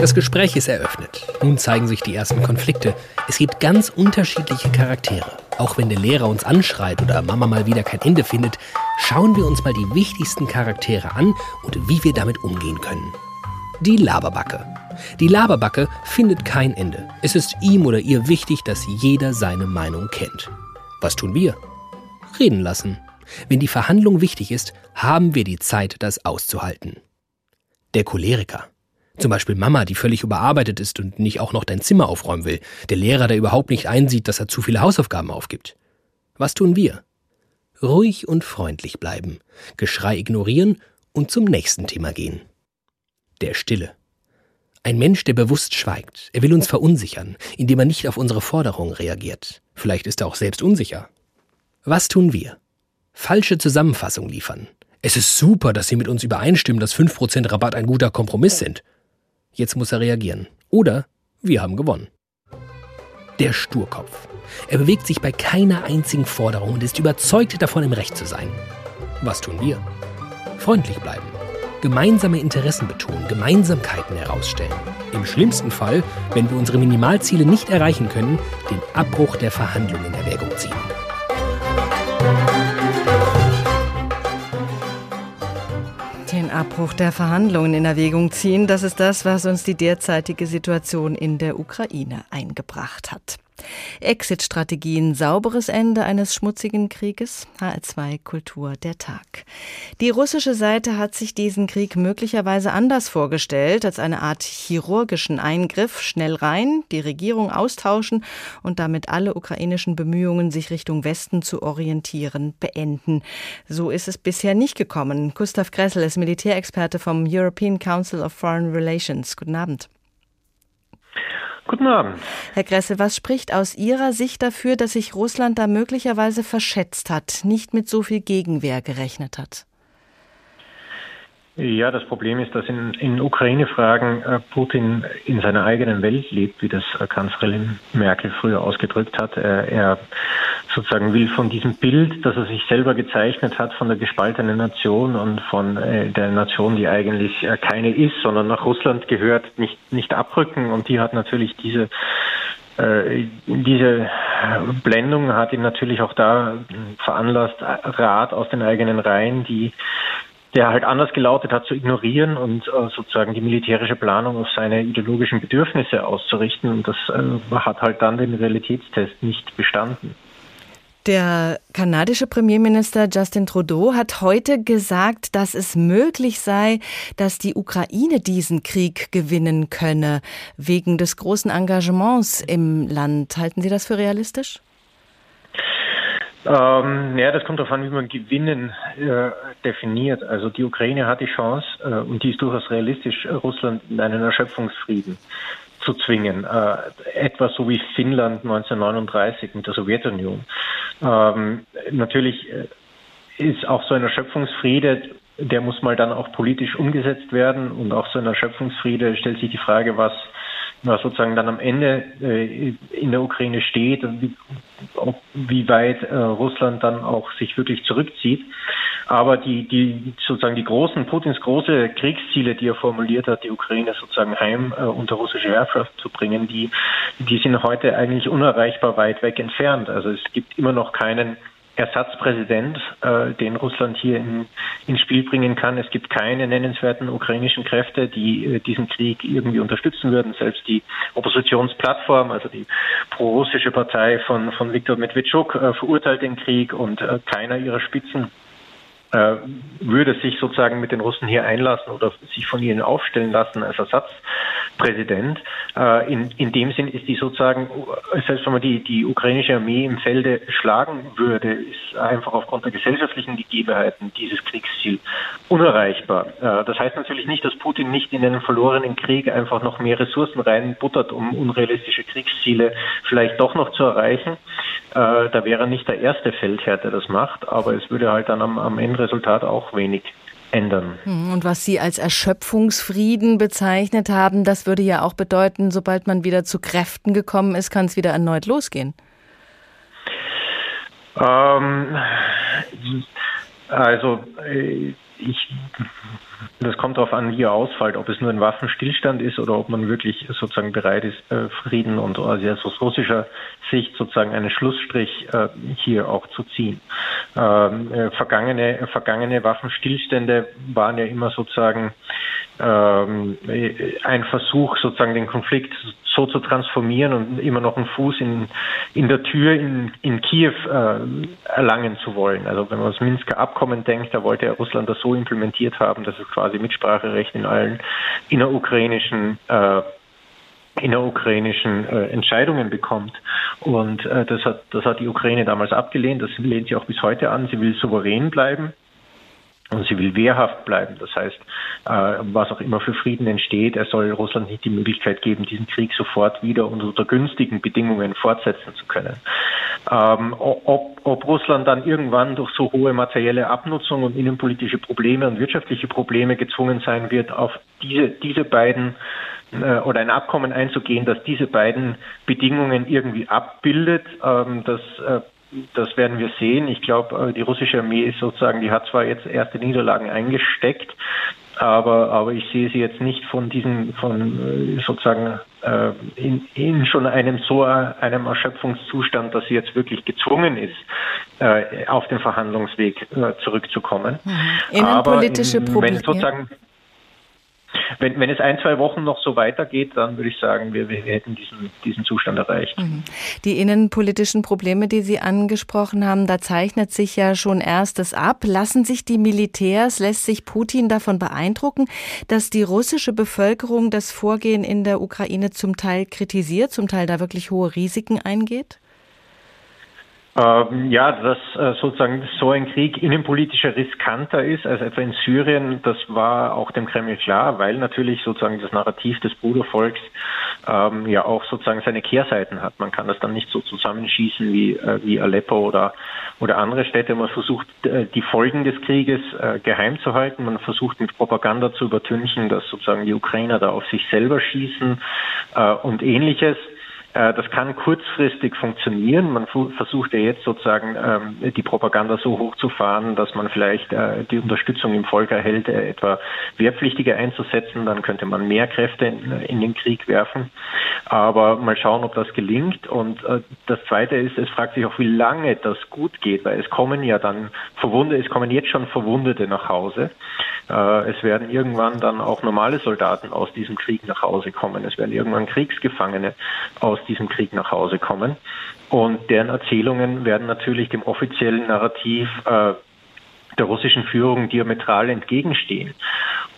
Das Gespräch ist eröffnet. Nun zeigen sich die ersten Konflikte. Es gibt ganz unterschiedliche Charaktere. Auch wenn der Lehrer uns anschreit oder Mama mal wieder kein Ende findet, schauen wir uns mal die wichtigsten Charaktere an und wie wir damit umgehen können. Die Laberbacke. Die Laberbacke findet kein Ende. Es ist ihm oder ihr wichtig, dass jeder seine Meinung kennt. Was tun wir? Reden lassen. Wenn die Verhandlung wichtig ist, haben wir die Zeit, das auszuhalten. Der Choleriker. Zum Beispiel Mama, die völlig überarbeitet ist und nicht auch noch dein Zimmer aufräumen will. Der Lehrer, der überhaupt nicht einsieht, dass er zu viele Hausaufgaben aufgibt. Was tun wir? Ruhig und freundlich bleiben, Geschrei ignorieren und zum nächsten Thema gehen. Der Stille. Ein Mensch, der bewusst schweigt. Er will uns verunsichern, indem er nicht auf unsere Forderungen reagiert. Vielleicht ist er auch selbst unsicher. Was tun wir? Falsche Zusammenfassung liefern. Es ist super, dass Sie mit uns übereinstimmen, dass 5% Rabatt ein guter Kompromiss sind. Jetzt muss er reagieren. Oder wir haben gewonnen. Der Sturkopf. Er bewegt sich bei keiner einzigen Forderung und ist überzeugt davon, im Recht zu sein. Was tun wir? Freundlich bleiben. Gemeinsame Interessen betonen, Gemeinsamkeiten herausstellen. Im schlimmsten Fall, wenn wir unsere Minimalziele nicht erreichen können, den Abbruch der Verhandlungen in Erwägung ziehen. Den Abbruch der Verhandlungen in Erwägung ziehen, das ist das, was uns die derzeitige Situation in der Ukraine eingebracht hat. Exit-Strategien, sauberes Ende eines schmutzigen Krieges? HR2 Kultur der Tag. Die russische Seite hat sich diesen Krieg möglicherweise anders vorgestellt, als eine Art chirurgischen Eingriff, schnell rein, die Regierung austauschen und damit alle ukrainischen Bemühungen, sich Richtung Westen zu orientieren, beenden. So ist es bisher nicht gekommen. Gustav Kressel ist Militärexperte vom European Council of Foreign Relations. Guten Abend. Guten Abend. Herr Gressel, was spricht aus Ihrer Sicht dafür, dass sich Russland da möglicherweise verschätzt hat, nicht mit so viel Gegenwehr gerechnet hat? Ja, das Problem ist, dass in, in Ukraine-Fragen äh, Putin in seiner eigenen Welt lebt, wie das äh, Kanzlerin Merkel früher ausgedrückt hat. Äh, er sozusagen will von diesem Bild, das er sich selber gezeichnet hat, von der gespaltenen Nation und von äh, der Nation, die eigentlich äh, keine ist, sondern nach Russland gehört, nicht, nicht abrücken. Und die hat natürlich diese äh, diese Blendung hat ihn natürlich auch da veranlasst, Rat aus den eigenen Reihen, die der halt anders gelautet hat, zu ignorieren und äh, sozusagen die militärische Planung auf seine ideologischen Bedürfnisse auszurichten. Und das äh, hat halt dann den Realitätstest nicht bestanden. Der kanadische Premierminister Justin Trudeau hat heute gesagt, dass es möglich sei, dass die Ukraine diesen Krieg gewinnen könne, wegen des großen Engagements im Land. Halten Sie das für realistisch? Ähm, ja, das kommt darauf an, wie man Gewinnen äh, definiert. Also die Ukraine hat die Chance, äh, und die ist durchaus realistisch, Russland in einen Erschöpfungsfrieden zu zwingen. Äh, etwas so wie Finnland 1939 mit der Sowjetunion. Ähm, natürlich äh, ist auch so ein Erschöpfungsfriede, der muss mal dann auch politisch umgesetzt werden und auch so ein Erschöpfungsfriede stellt sich die Frage, was was sozusagen dann am Ende äh, in der Ukraine steht wie, ob, wie weit äh, Russland dann auch sich wirklich zurückzieht. Aber die, die sozusagen die großen, Putins große Kriegsziele, die er formuliert hat, die Ukraine sozusagen heim äh, unter russische Herrschaft zu bringen, die, die sind heute eigentlich unerreichbar weit weg entfernt. Also es gibt immer noch keinen Ersatzpräsident, äh, den Russland hier in, ins Spiel bringen kann. Es gibt keine nennenswerten ukrainischen Kräfte, die äh, diesen Krieg irgendwie unterstützen würden. Selbst die Oppositionsplattform, also die pro-russische Partei von, von Viktor Medvedchuk, äh, verurteilt den Krieg und äh, keiner ihrer Spitzen äh, würde sich sozusagen mit den Russen hier einlassen oder sich von ihnen aufstellen lassen als Ersatzpräsident. Äh, in, in dem Sinn ist die sozusagen, selbst wenn man die, die ukrainische Armee im Felde schlagen würde, ist einfach aufgrund der gesellschaftlichen Gegebenheiten dieses Kriegsziel unerreichbar. Äh, das heißt natürlich nicht, dass Putin nicht in einen verlorenen Krieg einfach noch mehr Ressourcen reinbuttert, um unrealistische Kriegsziele vielleicht doch noch zu erreichen. Da wäre nicht der erste Feldherr, der das macht, aber es würde halt dann am, am Ende Resultat auch wenig ändern. Hm, und was Sie als Erschöpfungsfrieden bezeichnet haben, das würde ja auch bedeuten, sobald man wieder zu Kräften gekommen ist, kann es wieder erneut losgehen. Ähm, also äh, ich, das kommt darauf an, wie er ausfällt, ob es nur ein Waffenstillstand ist oder ob man wirklich sozusagen bereit ist, äh, Frieden und also aus russischer Sicht sozusagen einen Schlussstrich äh, hier auch zu ziehen. Ähm, äh, vergangene, vergangene Waffenstillstände waren ja immer sozusagen ähm, ein Versuch, sozusagen den Konflikt so zu transformieren und immer noch einen Fuß in, in der Tür in, in Kiew äh, erlangen zu wollen. Also wenn man das Minsker Abkommen denkt, da wollte Russland das so implementiert haben, dass es quasi Mitspracherecht in allen innerukrainischen äh, innerukrainischen äh, Entscheidungen bekommt. Und äh, das, hat, das hat die Ukraine damals abgelehnt, das lehnt sie auch bis heute an. Sie will souverän bleiben und sie will wehrhaft bleiben. Das heißt, äh, was auch immer für Frieden entsteht, er soll Russland nicht die Möglichkeit geben, diesen Krieg sofort wieder unter günstigen Bedingungen fortsetzen zu können. Ähm, ob, ob Russland dann irgendwann durch so hohe materielle Abnutzung und innenpolitische Probleme und wirtschaftliche Probleme gezwungen sein wird, auf diese, diese beiden äh, oder ein Abkommen einzugehen, das diese beiden Bedingungen irgendwie abbildet, ähm, das äh, das werden wir sehen. Ich glaube, äh, die russische Armee ist sozusagen, die hat zwar jetzt erste Niederlagen eingesteckt, aber, aber ich sehe sie jetzt nicht von diesem, von äh, sozusagen äh, in, in schon einem so einem Erschöpfungszustand, dass sie jetzt wirklich gezwungen ist, äh, auf den Verhandlungsweg äh, zurückzukommen. Mhm. Innenpolitische Probleme. Wenn sozusagen wenn, wenn es ein, zwei Wochen noch so weitergeht, dann würde ich sagen, wir, wir hätten diesen, diesen Zustand erreicht. Mhm. Die innenpolitischen Probleme, die Sie angesprochen haben, da zeichnet sich ja schon erstes ab. Lassen sich die Militärs, lässt sich Putin davon beeindrucken, dass die russische Bevölkerung das Vorgehen in der Ukraine zum Teil kritisiert, zum Teil da wirklich hohe Risiken eingeht? Ähm, ja, dass äh, sozusagen so ein Krieg innenpolitischer riskanter ist als etwa in Syrien, das war auch dem Kreml klar, weil natürlich sozusagen das Narrativ des Brudervolks ähm, ja auch sozusagen seine Kehrseiten hat. Man kann das dann nicht so zusammenschießen wie, äh, wie Aleppo oder, oder andere Städte. Man versucht, äh, die Folgen des Krieges äh, geheim zu halten. Man versucht mit Propaganda zu übertünchen, dass sozusagen die Ukrainer da auf sich selber schießen äh, und ähnliches. Äh, das kann kurzfristig funktionieren. Man versucht ja jetzt sozusagen ähm, die Propaganda so hochzufahren, dass man vielleicht äh, die Unterstützung im Volk erhält, äh, etwa Wehrpflichtige einzusetzen. Dann könnte man mehr Kräfte in, den Krieg werfen. Aber mal schauen, ob das gelingt. Und das Zweite ist, es fragt sich auch, wie lange das gut geht, weil es kommen ja dann Verwundete, es kommen jetzt schon Verwundete nach Hause. Es werden irgendwann dann auch normale Soldaten aus diesem Krieg nach Hause kommen. Es werden irgendwann Kriegsgefangene aus diesem Krieg nach Hause kommen. Und deren Erzählungen werden natürlich dem offiziellen Narrativ äh, der russischen Führung diametral entgegenstehen.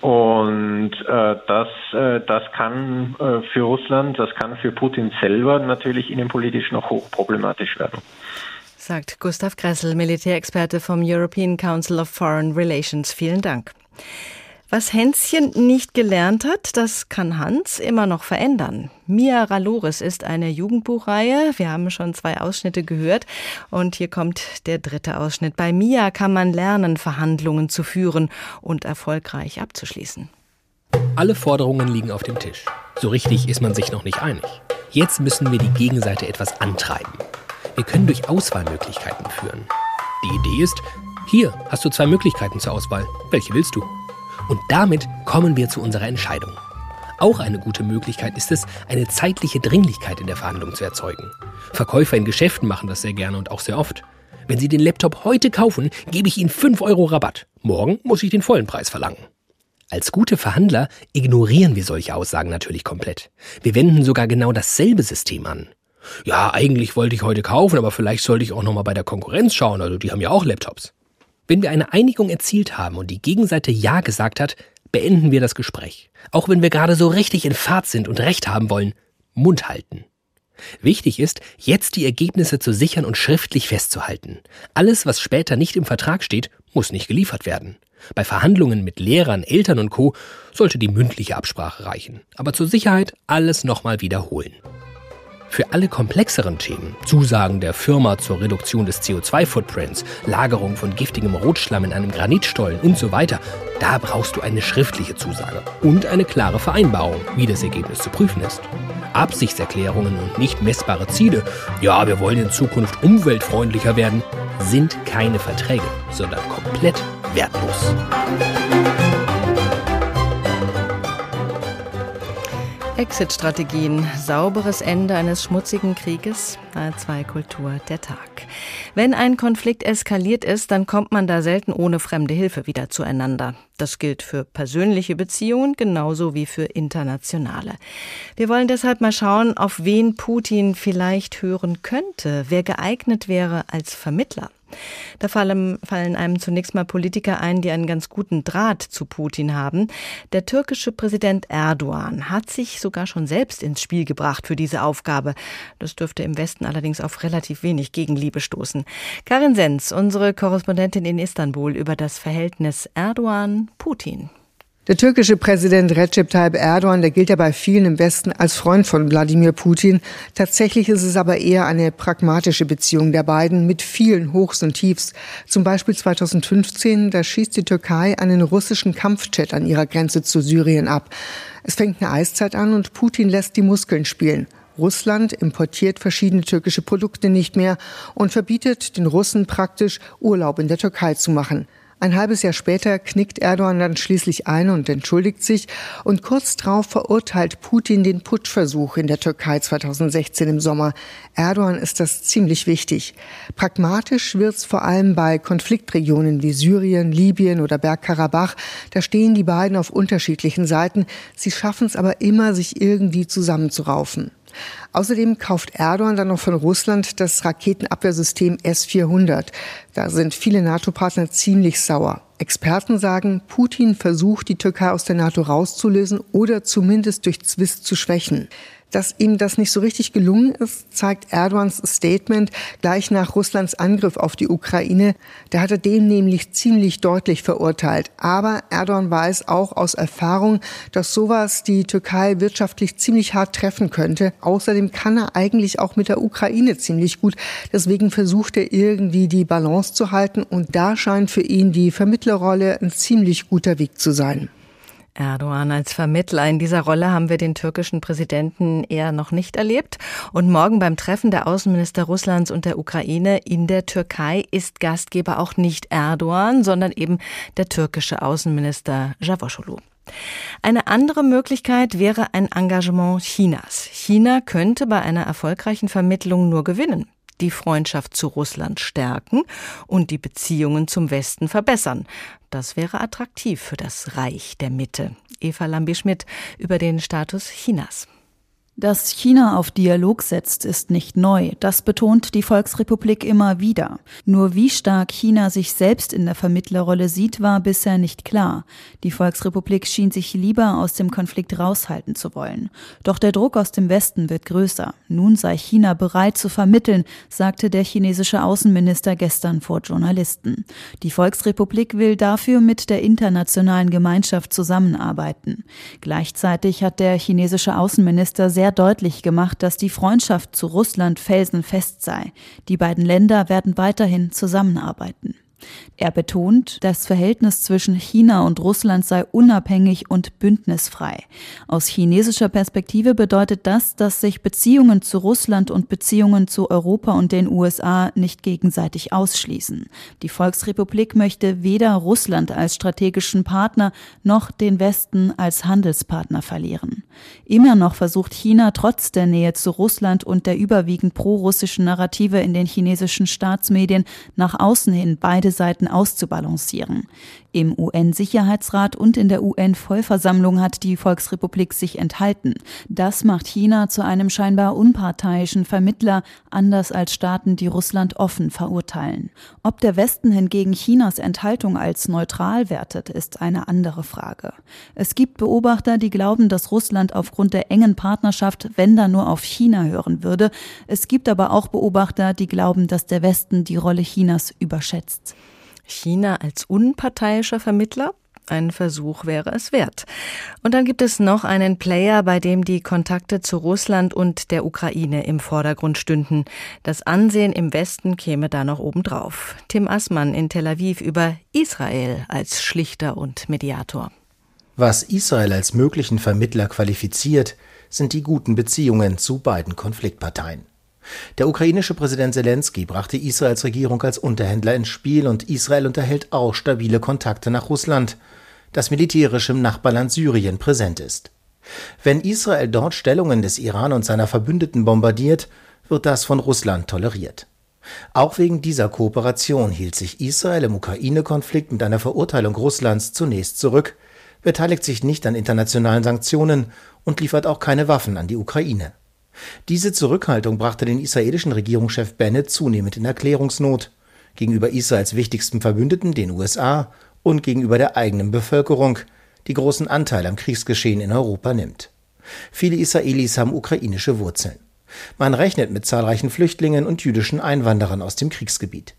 Und äh, das, äh, das kann äh, für Russland, das kann für Putin selber natürlich innenpolitisch noch hochproblematisch werden. Sagt Gustav Gressel, Militärexperte vom European Council of Foreign Relations. Vielen Dank. Was Hänschen nicht gelernt hat, das kann Hans immer noch verändern. Mia Raloris ist eine Jugendbuchreihe. Wir haben schon zwei Ausschnitte gehört. Und hier kommt der dritte Ausschnitt. Bei Mia kann man lernen, Verhandlungen zu führen und erfolgreich abzuschließen. Alle Forderungen liegen auf dem Tisch. So richtig ist man sich noch nicht einig. Jetzt müssen wir die Gegenseite etwas antreiben. Wir können durch Auswahlmöglichkeiten führen. Die Idee ist, hier hast du zwei Möglichkeiten zur Auswahl. Welche willst du? Und damit kommen wir zu unserer Entscheidung. Auch eine gute Möglichkeit ist es, eine zeitliche Dringlichkeit in der Verhandlung zu erzeugen. Verkäufer in Geschäften machen das sehr gerne und auch sehr oft. Wenn Sie den Laptop heute kaufen, gebe ich Ihnen 5 Euro Rabatt. Morgen muss ich den vollen Preis verlangen. Als gute Verhandler ignorieren wir solche Aussagen natürlich komplett. Wir wenden sogar genau dasselbe System an. Ja, eigentlich wollte ich heute kaufen, aber vielleicht sollte ich auch noch mal bei der Konkurrenz schauen, also die haben ja auch Laptops. Wenn wir eine Einigung erzielt haben und die Gegenseite Ja gesagt hat, beenden wir das Gespräch. Auch wenn wir gerade so richtig in Fahrt sind und Recht haben wollen, Mund halten. Wichtig ist, jetzt die Ergebnisse zu sichern und schriftlich festzuhalten. Alles, was später nicht im Vertrag steht, muss nicht geliefert werden. Bei Verhandlungen mit Lehrern, Eltern und Co. sollte die mündliche Absprache reichen. Aber zur Sicherheit alles nochmal wiederholen. Für alle komplexeren Themen, Zusagen der Firma zur Reduktion des CO2-Footprints, Lagerung von giftigem Rotschlamm in einem Granitstollen und so weiter, da brauchst du eine schriftliche Zusage und eine klare Vereinbarung, wie das Ergebnis zu prüfen ist. Absichtserklärungen und nicht messbare Ziele, ja, wir wollen in Zukunft umweltfreundlicher werden, sind keine Verträge, sondern komplett wertlos. Exit-Strategien, sauberes Ende eines schmutzigen Krieges, A2 Kultur der Tag. Wenn ein Konflikt eskaliert ist, dann kommt man da selten ohne fremde Hilfe wieder zueinander. Das gilt für persönliche Beziehungen genauso wie für internationale. Wir wollen deshalb mal schauen, auf wen Putin vielleicht hören könnte, wer geeignet wäre als Vermittler. Da fallen, fallen einem zunächst mal Politiker ein, die einen ganz guten Draht zu Putin haben. Der türkische Präsident Erdogan hat sich sogar schon selbst ins Spiel gebracht für diese Aufgabe. Das dürfte im Westen allerdings auf relativ wenig Gegenliebe stoßen. Karin Sens, unsere Korrespondentin in Istanbul über das Verhältnis Erdogan-Putin. Der türkische Präsident Recep Tayyip Erdogan, der gilt ja bei vielen im Westen als Freund von Wladimir Putin. Tatsächlich ist es aber eher eine pragmatische Beziehung der beiden mit vielen Hochs und Tiefs. Zum Beispiel 2015, da schießt die Türkei einen russischen Kampfjet an ihrer Grenze zu Syrien ab. Es fängt eine Eiszeit an und Putin lässt die Muskeln spielen. Russland importiert verschiedene türkische Produkte nicht mehr und verbietet den Russen praktisch Urlaub in der Türkei zu machen. Ein halbes Jahr später knickt Erdogan dann schließlich ein und entschuldigt sich. Und kurz darauf verurteilt Putin den Putschversuch in der Türkei 2016 im Sommer. Erdogan ist das ziemlich wichtig. Pragmatisch wird's vor allem bei Konfliktregionen wie Syrien, Libyen oder Bergkarabach. Da stehen die beiden auf unterschiedlichen Seiten. Sie schaffen es aber immer, sich irgendwie zusammenzuraufen. Außerdem kauft Erdogan dann noch von Russland das Raketenabwehrsystem S-400. Da sind viele NATO-Partner ziemlich sauer. Experten sagen, Putin versucht, die Türkei aus der NATO rauszulösen oder zumindest durch Zwist zu schwächen. Dass ihm das nicht so richtig gelungen ist, zeigt Erdogans Statement gleich nach Russlands Angriff auf die Ukraine. Der hatte den nämlich ziemlich deutlich verurteilt. Aber Erdogan weiß auch aus Erfahrung, dass sowas die Türkei wirtschaftlich ziemlich hart treffen könnte. Außerdem kann er eigentlich auch mit der Ukraine ziemlich gut. Deswegen versucht er irgendwie die Balance zu halten. Und da scheint für ihn die Vermittlerrolle ein ziemlich guter Weg zu sein. Erdogan als Vermittler. In dieser Rolle haben wir den türkischen Präsidenten eher noch nicht erlebt. Und morgen beim Treffen der Außenminister Russlands und der Ukraine in der Türkei ist Gastgeber auch nicht Erdogan, sondern eben der türkische Außenminister Cavusoglu. Eine andere Möglichkeit wäre ein Engagement Chinas. China könnte bei einer erfolgreichen Vermittlung nur gewinnen die Freundschaft zu Russland stärken und die Beziehungen zum Westen verbessern. Das wäre attraktiv für das Reich der Mitte. Eva Lambi-Schmidt über den Status Chinas. Dass China auf Dialog setzt, ist nicht neu. Das betont die Volksrepublik immer wieder. Nur wie stark China sich selbst in der Vermittlerrolle sieht, war bisher nicht klar. Die Volksrepublik schien sich lieber aus dem Konflikt raushalten zu wollen. Doch der Druck aus dem Westen wird größer. Nun sei China bereit zu vermitteln, sagte der chinesische Außenminister gestern vor Journalisten. Die Volksrepublik will dafür mit der internationalen Gemeinschaft zusammenarbeiten. Gleichzeitig hat der chinesische Außenminister sehr sehr deutlich gemacht, dass die Freundschaft zu Russland felsenfest sei. Die beiden Länder werden weiterhin zusammenarbeiten. Er betont, das Verhältnis zwischen China und Russland sei unabhängig und bündnisfrei. Aus chinesischer Perspektive bedeutet das, dass sich Beziehungen zu Russland und Beziehungen zu Europa und den USA nicht gegenseitig ausschließen. Die Volksrepublik möchte weder Russland als strategischen Partner noch den Westen als Handelspartner verlieren. Immer noch versucht China trotz der Nähe zu Russland und der überwiegend prorussischen Narrative in den chinesischen Staatsmedien nach außen hin beide Seiten auszubalancieren. Im UN-Sicherheitsrat und in der UN-Vollversammlung hat die Volksrepublik sich enthalten. Das macht China zu einem scheinbar unparteiischen Vermittler, anders als Staaten, die Russland offen verurteilen. Ob der Westen hingegen Chinas Enthaltung als neutral wertet, ist eine andere Frage. Es gibt Beobachter, die glauben, dass Russland aufgrund der engen Partnerschaft, wenn dann nur auf China hören würde. Es gibt aber auch Beobachter, die glauben, dass der Westen die Rolle Chinas überschätzt. China als unparteiischer Vermittler? Ein Versuch wäre es wert. Und dann gibt es noch einen Player, bei dem die Kontakte zu Russland und der Ukraine im Vordergrund stünden. Das Ansehen im Westen käme da noch obendrauf. Tim Assmann in Tel Aviv über Israel als Schlichter und Mediator. Was Israel als möglichen Vermittler qualifiziert, sind die guten Beziehungen zu beiden Konfliktparteien. Der ukrainische Präsident Zelensky brachte Israels Regierung als Unterhändler ins Spiel und Israel unterhält auch stabile Kontakte nach Russland, das militärisch im Nachbarland Syrien präsent ist. Wenn Israel dort Stellungen des Iran und seiner Verbündeten bombardiert, wird das von Russland toleriert. Auch wegen dieser Kooperation hielt sich Israel im Ukraine-Konflikt mit einer Verurteilung Russlands zunächst zurück, beteiligt sich nicht an internationalen Sanktionen und liefert auch keine Waffen an die Ukraine. Diese Zurückhaltung brachte den israelischen Regierungschef Bennett zunehmend in Erklärungsnot. gegenüber Israels wichtigsten Verbündeten, den USA, und gegenüber der eigenen Bevölkerung, die großen Anteil am Kriegsgeschehen in Europa nimmt. Viele Israelis haben ukrainische Wurzeln. Man rechnet mit zahlreichen Flüchtlingen und jüdischen Einwanderern aus dem Kriegsgebiet.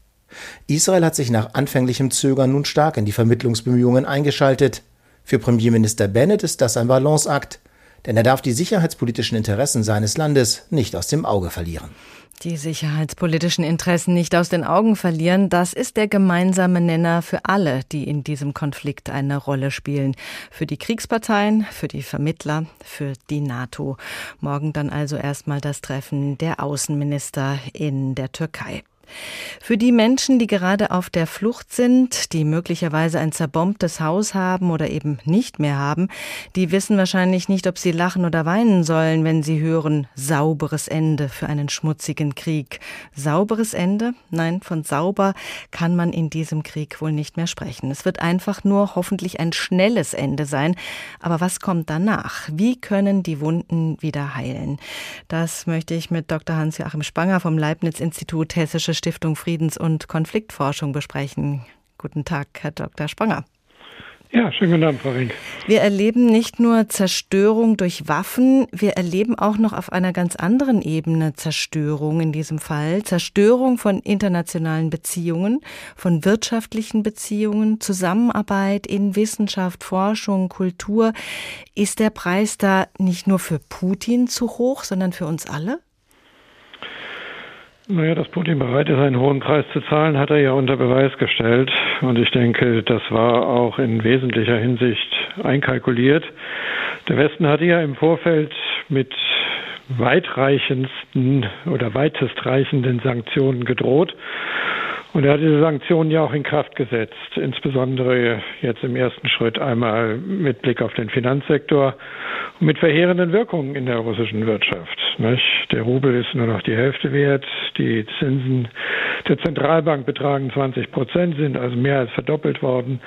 Israel hat sich nach anfänglichem Zögern nun stark in die Vermittlungsbemühungen eingeschaltet. Für Premierminister Bennett ist das ein Balanceakt, denn er darf die sicherheitspolitischen Interessen seines Landes nicht aus dem Auge verlieren. Die sicherheitspolitischen Interessen nicht aus den Augen verlieren, das ist der gemeinsame Nenner für alle, die in diesem Konflikt eine Rolle spielen. Für die Kriegsparteien, für die Vermittler, für die NATO. Morgen dann also erstmal das Treffen der Außenminister in der Türkei. Für die Menschen, die gerade auf der Flucht sind, die möglicherweise ein zerbombtes Haus haben oder eben nicht mehr haben, die wissen wahrscheinlich nicht, ob sie lachen oder weinen sollen, wenn sie hören sauberes Ende für einen schmutzigen Krieg. Sauberes Ende? Nein, von sauber kann man in diesem Krieg wohl nicht mehr sprechen. Es wird einfach nur hoffentlich ein schnelles Ende sein. Aber was kommt danach? Wie können die Wunden wieder heilen? Das möchte ich mit Dr. Hans-Joachim Spanger vom Leibniz-Institut Hessische Stiftung Friedens- und Konfliktforschung besprechen. Guten Tag, Herr Dr. Spanger. Ja, schönen guten Abend, Frau Rink. Wir erleben nicht nur Zerstörung durch Waffen, wir erleben auch noch auf einer ganz anderen Ebene Zerstörung in diesem Fall. Zerstörung von internationalen Beziehungen, von wirtschaftlichen Beziehungen, Zusammenarbeit in Wissenschaft, Forschung, Kultur. Ist der Preis da nicht nur für Putin zu hoch, sondern für uns alle? Naja, dass Putin bereit ist, einen hohen Preis zu zahlen, hat er ja unter Beweis gestellt. Und ich denke, das war auch in wesentlicher Hinsicht einkalkuliert. Der Westen hatte ja im Vorfeld mit weitreichendsten oder weitestreichenden Sanktionen gedroht. Und er hat diese Sanktionen ja auch in Kraft gesetzt, insbesondere jetzt im ersten Schritt einmal mit Blick auf den Finanzsektor und mit verheerenden Wirkungen in der russischen Wirtschaft. Nicht? Der Rubel ist nur noch die Hälfte wert, die Zinsen der Zentralbank betragen 20 Prozent, sind also mehr als verdoppelt worden.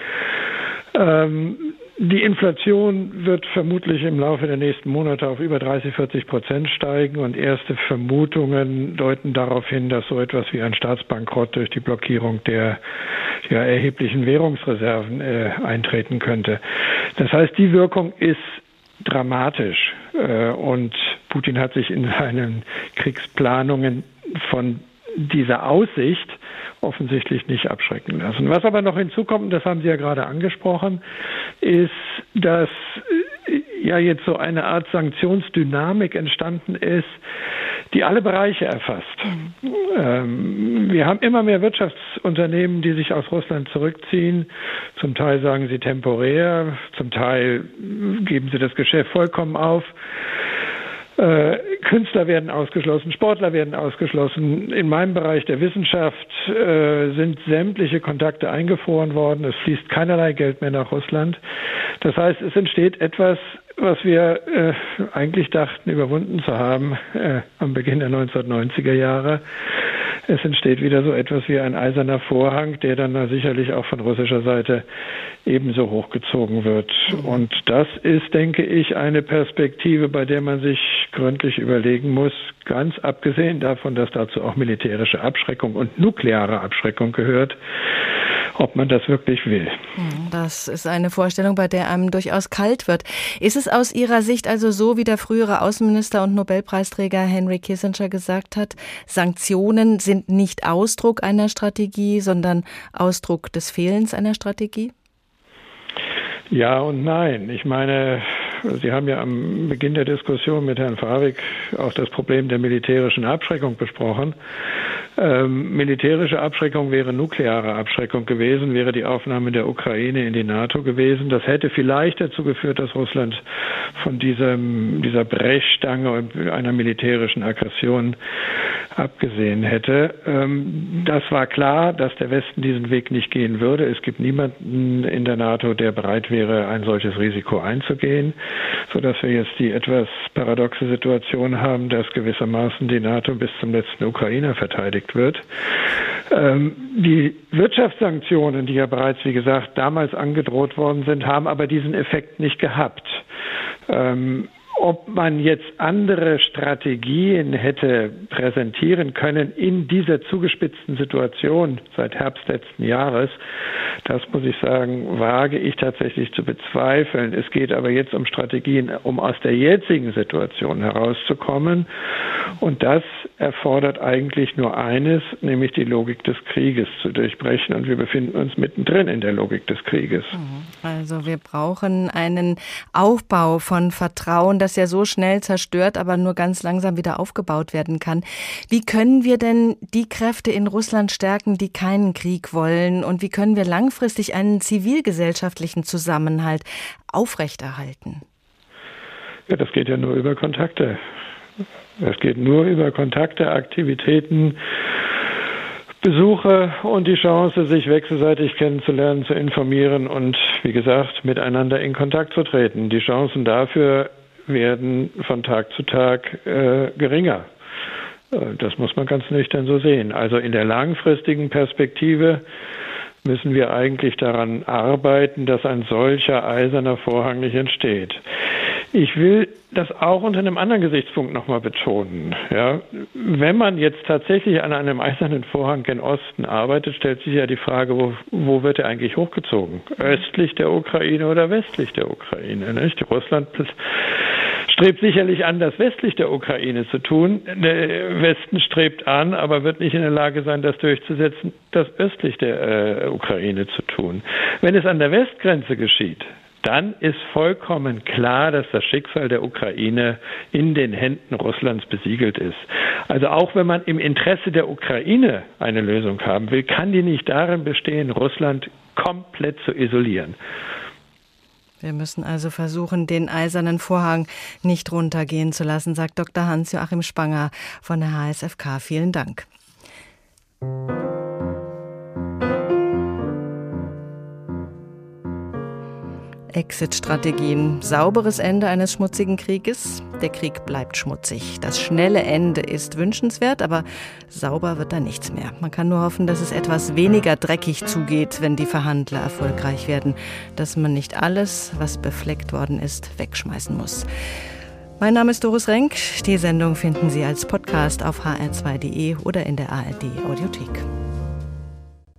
Ähm, die Inflation wird vermutlich im Laufe der nächsten Monate auf über 30, 40 Prozent steigen und erste Vermutungen deuten darauf hin, dass so etwas wie ein Staatsbankrott durch die Blockierung der ja, erheblichen Währungsreserven äh, eintreten könnte. Das heißt, die Wirkung ist dramatisch äh, und Putin hat sich in seinen Kriegsplanungen von dieser Aussicht offensichtlich nicht abschrecken lassen. Was aber noch hinzukommt, das haben Sie ja gerade angesprochen, ist, dass äh, ja jetzt so eine Art Sanktionsdynamik entstanden ist, die alle Bereiche erfasst. Ähm, wir haben immer mehr Wirtschaftsunternehmen, die sich aus Russland zurückziehen. Zum Teil sagen sie temporär, zum Teil geben sie das Geschäft vollkommen auf. Äh, Künstler werden ausgeschlossen, Sportler werden ausgeschlossen. In meinem Bereich der Wissenschaft äh, sind sämtliche Kontakte eingefroren worden. Es fließt keinerlei Geld mehr nach Russland. Das heißt, es entsteht etwas, was wir äh, eigentlich dachten, überwunden zu haben äh, am Beginn der 1990er Jahre. Es entsteht wieder so etwas wie ein eiserner Vorhang, der dann sicherlich auch von russischer Seite ebenso hochgezogen wird. Und das ist, denke ich, eine Perspektive, bei der man sich gründlich überlegen muss, ganz abgesehen davon, dass dazu auch militärische Abschreckung und nukleare Abschreckung gehört, ob man das wirklich will. Hm, das ist eine Vorstellung, bei der einem durchaus kalt wird. Ist es aus Ihrer Sicht also so, wie der frühere Außenminister und Nobelpreisträger Henry Kissinger gesagt hat, Sanktionen sind nicht Ausdruck einer Strategie, sondern Ausdruck des Fehlens einer Strategie? Ja und nein. Ich meine, Sie haben ja am Beginn der Diskussion mit Herrn Favik auch das Problem der militärischen Abschreckung besprochen. Ähm, militärische Abschreckung wäre nukleare Abschreckung gewesen, wäre die Aufnahme der Ukraine in die NATO gewesen. Das hätte vielleicht dazu geführt, dass Russland von diesem, dieser Brechstange einer militärischen Aggression abgesehen hätte. Ähm, das war klar, dass der Westen diesen Weg nicht gehen würde. Es gibt niemanden in der NATO, der bereit wäre, ein solches Risiko einzugehen, sodass wir jetzt die etwas paradoxe Situation haben, dass gewissermaßen die NATO bis zum letzten Ukrainer verteidigt wird. Ähm, die Wirtschaftssanktionen, die ja bereits, wie gesagt, damals angedroht worden sind, haben aber diesen Effekt nicht gehabt. Ob man jetzt andere Strategien hätte präsentieren können in dieser zugespitzten Situation seit Herbst letzten Jahres, das muss ich sagen, wage ich tatsächlich zu bezweifeln. Es geht aber jetzt um Strategien, um aus der jetzigen Situation herauszukommen. Und das erfordert eigentlich nur eines, nämlich die Logik des Krieges zu durchbrechen. Und wir befinden uns mittendrin in der Logik des Krieges. Also wir brauchen einen Aufbau von Vertrauen, das ja so schnell zerstört, aber nur ganz langsam wieder aufgebaut werden kann. Wie können wir denn die Kräfte in Russland stärken, die keinen Krieg wollen? Und wie können wir langfristig einen zivilgesellschaftlichen Zusammenhalt aufrechterhalten? Ja, das geht ja nur über Kontakte. Das geht nur über Kontakte, Aktivitäten, Besuche und die Chance, sich wechselseitig kennenzulernen, zu informieren und, wie gesagt, miteinander in Kontakt zu treten. Die Chancen dafür werden von Tag zu Tag äh, geringer. Äh, das muss man ganz nüchtern so sehen. Also in der langfristigen Perspektive müssen wir eigentlich daran arbeiten, dass ein solcher eiserner Vorhang nicht entsteht. Ich will das auch unter einem anderen Gesichtspunkt nochmal betonen. Ja, wenn man jetzt tatsächlich an einem eisernen Vorhang gen Osten arbeitet, stellt sich ja die Frage, wo, wo wird er eigentlich hochgezogen? Östlich der Ukraine oder westlich der Ukraine? Nicht? Russland strebt sicherlich an, das westlich der Ukraine zu tun. Der Westen strebt an, aber wird nicht in der Lage sein, das durchzusetzen, das östlich der äh, Ukraine zu tun. Wenn es an der Westgrenze geschieht, dann ist vollkommen klar, dass das Schicksal der Ukraine in den Händen Russlands besiegelt ist. Also auch wenn man im Interesse der Ukraine eine Lösung haben will, kann die nicht darin bestehen, Russland komplett zu isolieren. Wir müssen also versuchen, den eisernen Vorhang nicht runtergehen zu lassen, sagt Dr. Hans-Joachim Spanger von der HSFK. Vielen Dank. Exit-Strategien. Sauberes Ende eines schmutzigen Krieges. Der Krieg bleibt schmutzig. Das schnelle Ende ist wünschenswert, aber sauber wird da nichts mehr. Man kann nur hoffen, dass es etwas weniger dreckig zugeht, wenn die Verhandler erfolgreich werden. Dass man nicht alles, was befleckt worden ist, wegschmeißen muss. Mein Name ist Doris Renk. Die Sendung finden Sie als Podcast auf hr2.de oder in der ARD Audiothek.